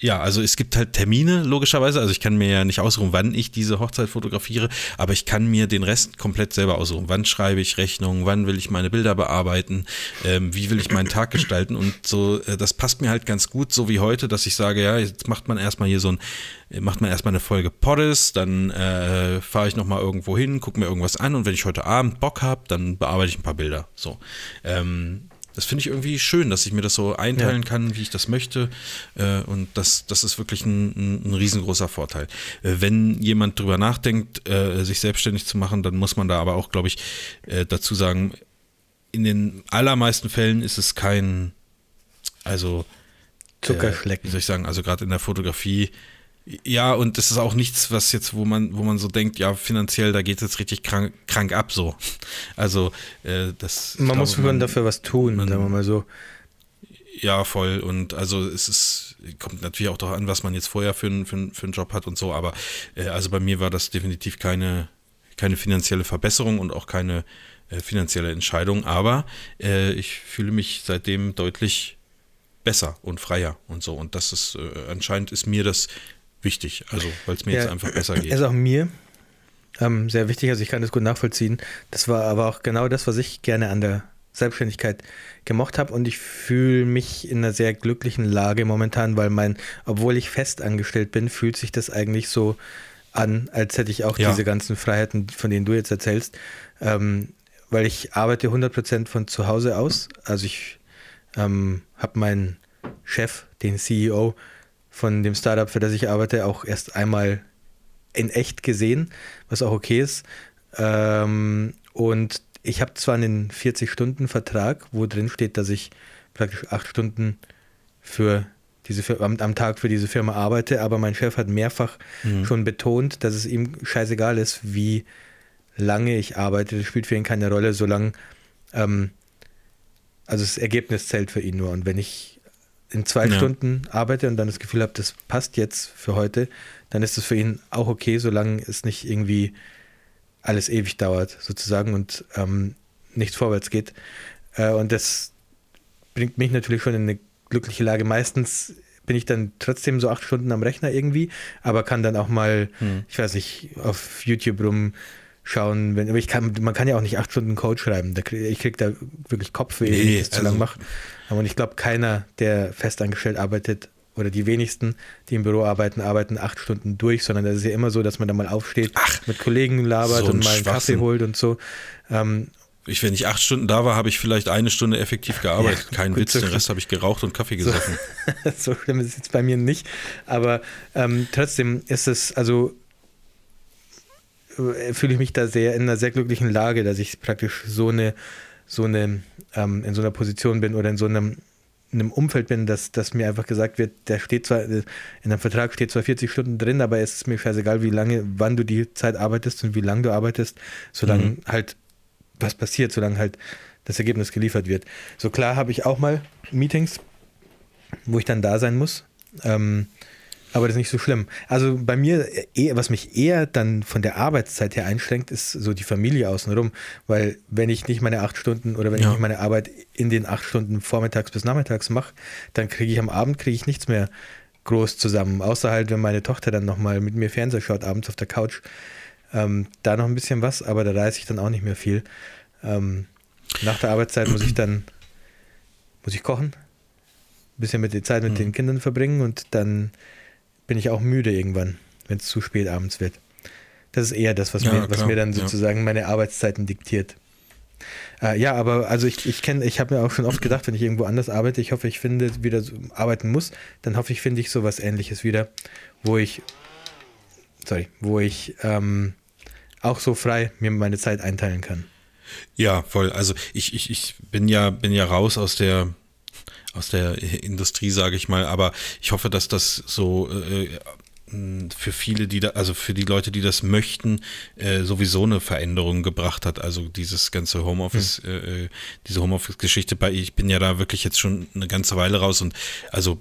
ja, also es gibt halt Termine, logischerweise. Also ich kann mir ja nicht ausruhen, wann ich diese Hochzeit fotografiere, aber ich kann mir den Rest komplett selber ausruhen. Wann schreibe ich Rechnungen, wann will ich meine Bilder bearbeiten, ähm, wie will ich meinen Tag gestalten und so, äh, das passt mir halt ganz gut, so wie heute, dass ich sage, ja, jetzt macht man erstmal hier so ein, äh, macht man erstmal eine Folge Poddes, dann äh, fahre ich nochmal irgendwo hin, gucke mir irgendwas an und wenn ich heute Abend Bock habe, dann bearbeite ich ein paar Bilder. So. Ähm, das finde ich irgendwie schön, dass ich mir das so einteilen ja. kann, wie ich das möchte. Äh, und das, das ist wirklich ein, ein riesengroßer Vorteil. Äh, wenn jemand drüber nachdenkt, äh, sich selbstständig zu machen, dann muss man da aber auch, glaube ich, dazu sagen, in den allermeisten Fällen ist es kein, also Zuckerschlecken. wie soll ich sagen, also gerade in der Fotografie ja, und das ist auch nichts, was jetzt, wo man, wo man so denkt, ja, finanziell, da geht es jetzt richtig krank, krank ab so. Also äh, das. Man glaube, muss man, dafür was tun, man, sagen wir mal so. Ja, voll. Und also es ist, kommt natürlich auch darauf an, was man jetzt vorher für, einen, für, für einen Job hat und so, aber äh, also bei mir war das definitiv keine, keine finanzielle Verbesserung und auch keine äh, finanzielle Entscheidung, aber äh, ich fühle mich seitdem deutlich besser und freier und so. Und das ist äh, anscheinend ist mir das wichtig, also weil es mir ja, jetzt einfach besser geht. Ist auch mir ähm, sehr wichtig, also ich kann das gut nachvollziehen. Das war aber auch genau das, was ich gerne an der Selbstständigkeit gemocht habe und ich fühle mich in einer sehr glücklichen Lage momentan, weil mein, obwohl ich fest angestellt bin, fühlt sich das eigentlich so an, als hätte ich auch ja. diese ganzen Freiheiten, von denen du jetzt erzählst, ähm, weil ich arbeite 100% von zu Hause aus. Also ich ähm, habe meinen Chef, den CEO, von dem Startup, für das ich arbeite, auch erst einmal in echt gesehen, was auch okay ist. Ähm, und ich habe zwar einen 40-Stunden-Vertrag, wo drin steht, dass ich praktisch acht Stunden für diese am, am, Tag für diese Firma arbeite, aber mein Chef hat mehrfach mhm. schon betont, dass es ihm scheißegal ist, wie lange ich arbeite. Das spielt für ihn keine Rolle, solange ähm, also das Ergebnis zählt für ihn nur. Und wenn ich in zwei ja. Stunden arbeite und dann das Gefühl habe, das passt jetzt für heute, dann ist das für ihn auch okay, solange es nicht irgendwie alles ewig dauert, sozusagen, und ähm, nichts vorwärts geht. Äh, und das bringt mich natürlich schon in eine glückliche Lage. Meistens bin ich dann trotzdem so acht Stunden am Rechner irgendwie, aber kann dann auch mal, hm. ich weiß nicht, auf YouTube rum schauen, wenn, aber ich kann, man kann ja auch nicht acht Stunden Code schreiben. Da krieg, ich kriege da wirklich Kopfweh, nee, wenn ich das also, zu lang mache. Und ich glaube, keiner, der festangestellt arbeitet, oder die wenigsten, die im Büro arbeiten, arbeiten acht Stunden durch, sondern das ist ja immer so, dass man da mal aufsteht, Ach, mit Kollegen labert so und mal einen Kaffee holt und so. Ähm, ich, wenn ich acht Stunden da war, habe ich vielleicht eine Stunde effektiv gearbeitet. Ja, Kein Witz, den Rest habe ich geraucht und Kaffee gesoffen. So, so schlimm ist es jetzt bei mir nicht. Aber ähm, trotzdem ist es, also fühle ich mich da sehr in einer sehr glücklichen Lage, dass ich praktisch so eine, so eine, ähm, in so einer Position bin oder in so einem, in einem Umfeld bin, dass, dass mir einfach gesagt wird, der steht zwar, äh, in einem Vertrag steht zwar 40 Stunden drin, aber es ist mir scheißegal, wie lange, wann du die Zeit arbeitest und wie lange du arbeitest, solange mhm. halt was passiert, solange halt das Ergebnis geliefert wird. So klar habe ich auch mal Meetings, wo ich dann da sein muss. Ähm, aber das ist nicht so schlimm. Also bei mir, eh, was mich eher dann von der Arbeitszeit her einschränkt, ist so die Familie außenrum. Weil wenn ich nicht meine acht Stunden oder wenn ja. ich nicht meine Arbeit in den acht Stunden vormittags bis nachmittags mache, dann kriege ich am Abend kriege ich nichts mehr groß zusammen. Außer halt, wenn meine Tochter dann nochmal mit mir Fernseher schaut, abends auf der Couch. Ähm, da noch ein bisschen was, aber da reiße ich dann auch nicht mehr viel. Ähm, nach der Arbeitszeit muss ich dann muss ich kochen, ein bisschen mit der Zeit mit mhm. den Kindern verbringen und dann bin ich auch müde irgendwann, wenn es zu spät abends wird. Das ist eher das, was, ja, mir, was mir dann sozusagen ja. meine Arbeitszeiten diktiert. Äh, ja, aber also ich, ich kenne, ich habe mir auch schon oft gedacht, wenn ich irgendwo anders arbeite, ich hoffe, ich finde wieder so arbeiten muss, dann hoffe ich, finde ich sowas ähnliches wieder, wo ich, sorry, wo ich ähm, auch so frei mir meine Zeit einteilen kann. Ja, voll. Also ich, ich, ich bin ja, bin ja raus aus der aus der Industrie, sage ich mal. Aber ich hoffe, dass das so äh, für viele, die da, also für die Leute, die das möchten, äh, sowieso eine Veränderung gebracht hat. Also dieses ganze Homeoffice, mhm. äh, diese Homeoffice-Geschichte bei, ich bin ja da wirklich jetzt schon eine ganze Weile raus und also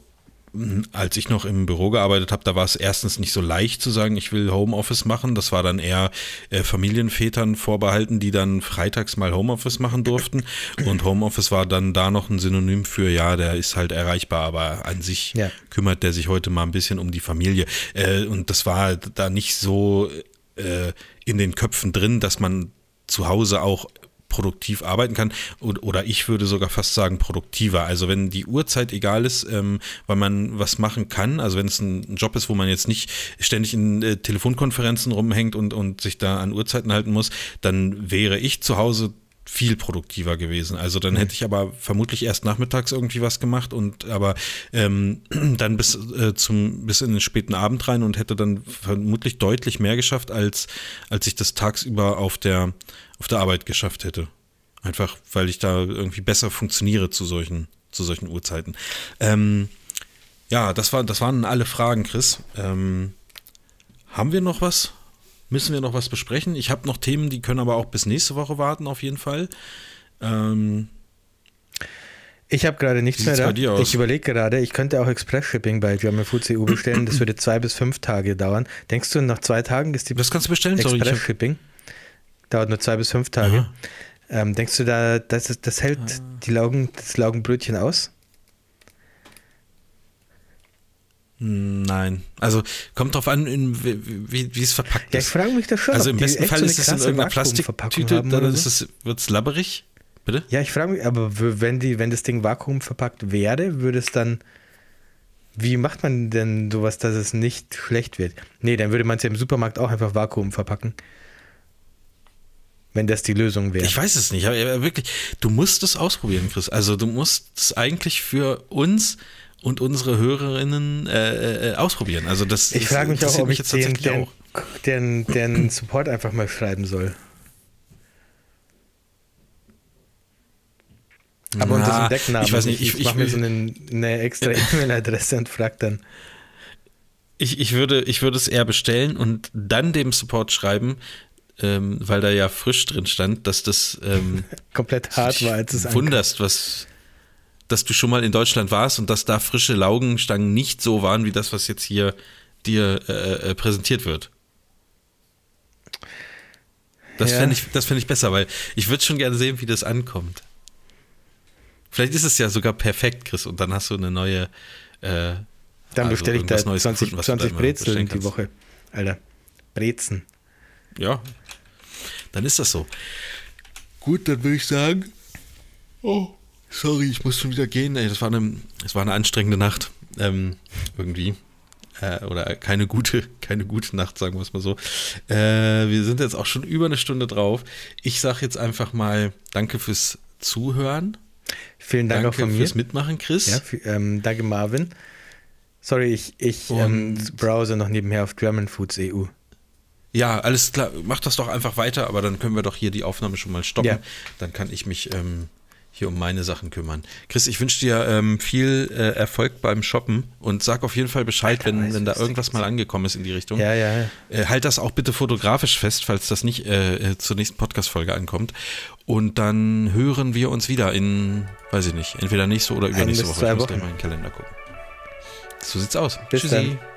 als ich noch im Büro gearbeitet habe, da war es erstens nicht so leicht zu sagen, ich will Homeoffice machen. Das war dann eher äh, Familienvätern vorbehalten, die dann freitags mal Homeoffice machen durften. Und Homeoffice war dann da noch ein Synonym für, ja, der ist halt erreichbar, aber an sich ja. kümmert der sich heute mal ein bisschen um die Familie. Äh, und das war da nicht so äh, in den Köpfen drin, dass man zu Hause auch produktiv arbeiten kann oder ich würde sogar fast sagen produktiver. Also wenn die Uhrzeit egal ist, ähm, weil man was machen kann, also wenn es ein Job ist, wo man jetzt nicht ständig in äh, Telefonkonferenzen rumhängt und, und sich da an Uhrzeiten halten muss, dann wäre ich zu Hause viel produktiver gewesen. Also dann mhm. hätte ich aber vermutlich erst nachmittags irgendwie was gemacht und aber ähm, dann bis äh, zum bis in den späten Abend rein und hätte dann vermutlich deutlich mehr geschafft als als ich das tagsüber auf der auf der Arbeit geschafft hätte. Einfach, weil ich da irgendwie besser funktioniere zu solchen, zu solchen Uhrzeiten. Ähm, ja, das, war, das waren alle Fragen, Chris. Ähm, haben wir noch was? Müssen wir noch was besprechen? Ich habe noch Themen, die können aber auch bis nächste Woche warten, auf jeden Fall. Ähm, ich habe gerade nichts mehr da. Ich überlege gerade, ich könnte auch Express-Shipping bei German Food CU bestellen. Das würde zwei bis fünf Tage dauern. Denkst du, nach zwei Tagen ist die Das kannst du bestellen, Express-Shipping? Dauert nur zwei bis fünf Tage. Ähm, denkst du da, das, das hält ah. die Laugen, das Laugenbrötchen aus? Nein. Also kommt drauf an, in, wie, wie, es verpackt ist. Ja, ich frage mich das schon. Also im besten Fall so ist es in irgendeiner Plastiktüte, dann ist es, wird es labberig. Bitte? Ja, ich frage mich, aber wenn, die, wenn das Ding Vakuum verpackt wäre, würde es dann. Wie macht man denn sowas, dass es nicht schlecht wird? Nee, dann würde man es ja im Supermarkt auch einfach Vakuum verpacken wenn das die Lösung wäre. Ich weiß es nicht, aber wirklich, du musst es ausprobieren, Chris. Also du musst es eigentlich für uns und unsere Hörerinnen äh, äh, ausprobieren. Also das Ich frage mich auch, ob ich den, den, den, den Support einfach mal schreiben soll. Aber Na, unter so Decknamen. Ich weiß nicht, ich, ich, ich mache mir so eine, eine extra E-Mail-Adresse und frage dann. Ich, ich, würde, ich würde es eher bestellen und dann dem Support schreiben, ähm, weil da ja frisch drin stand, dass das ähm, komplett hart war, als es wunderst, was dass du schon mal in Deutschland warst und dass da frische Laugenstangen nicht so waren wie das, was jetzt hier dir äh, äh, präsentiert wird. Das ja. fände ich, fänd ich besser, weil ich würde schon gerne sehen, wie das ankommt. Vielleicht ist es ja sogar perfekt, Chris, und dann hast du eine neue. Äh, dann also bestelle ich da 20, 20 Brezeln die Woche. Alter, Brezen. Ja, dann ist das so. Gut, dann würde ich sagen. Oh, sorry, ich muss schon wieder gehen. Ey, das war eine, das war eine anstrengende Nacht. Ähm, irgendwie. Äh, oder keine gute, keine gute Nacht, sagen wir es mal so. Äh, wir sind jetzt auch schon über eine Stunde drauf. Ich sage jetzt einfach mal Danke fürs Zuhören. Vielen Dank danke auch von mir. fürs Mitmachen, Chris. Ja, für, ähm, danke, Marvin. Sorry, ich, ich ähm, browse noch nebenher auf German Foods EU. Ja, alles klar. Mach das doch einfach weiter, aber dann können wir doch hier die Aufnahme schon mal stoppen. Ja. Dann kann ich mich ähm, hier um meine Sachen kümmern. Chris, ich wünsche dir ähm, viel äh, Erfolg beim Shoppen und sag auf jeden Fall Bescheid, wenn, wenn da irgendwas mal angekommen ist in die Richtung. Ja, ja. Äh, halt das auch bitte fotografisch fest, falls das nicht äh, äh zur nächsten Podcast-Folge ankommt. Und dann hören wir uns wieder in, weiß ich nicht, entweder nächste oder übernächste Woche. Ich muss gleich mal in den Kalender gucken. So sieht's aus. Bis Tschüssi. Dann.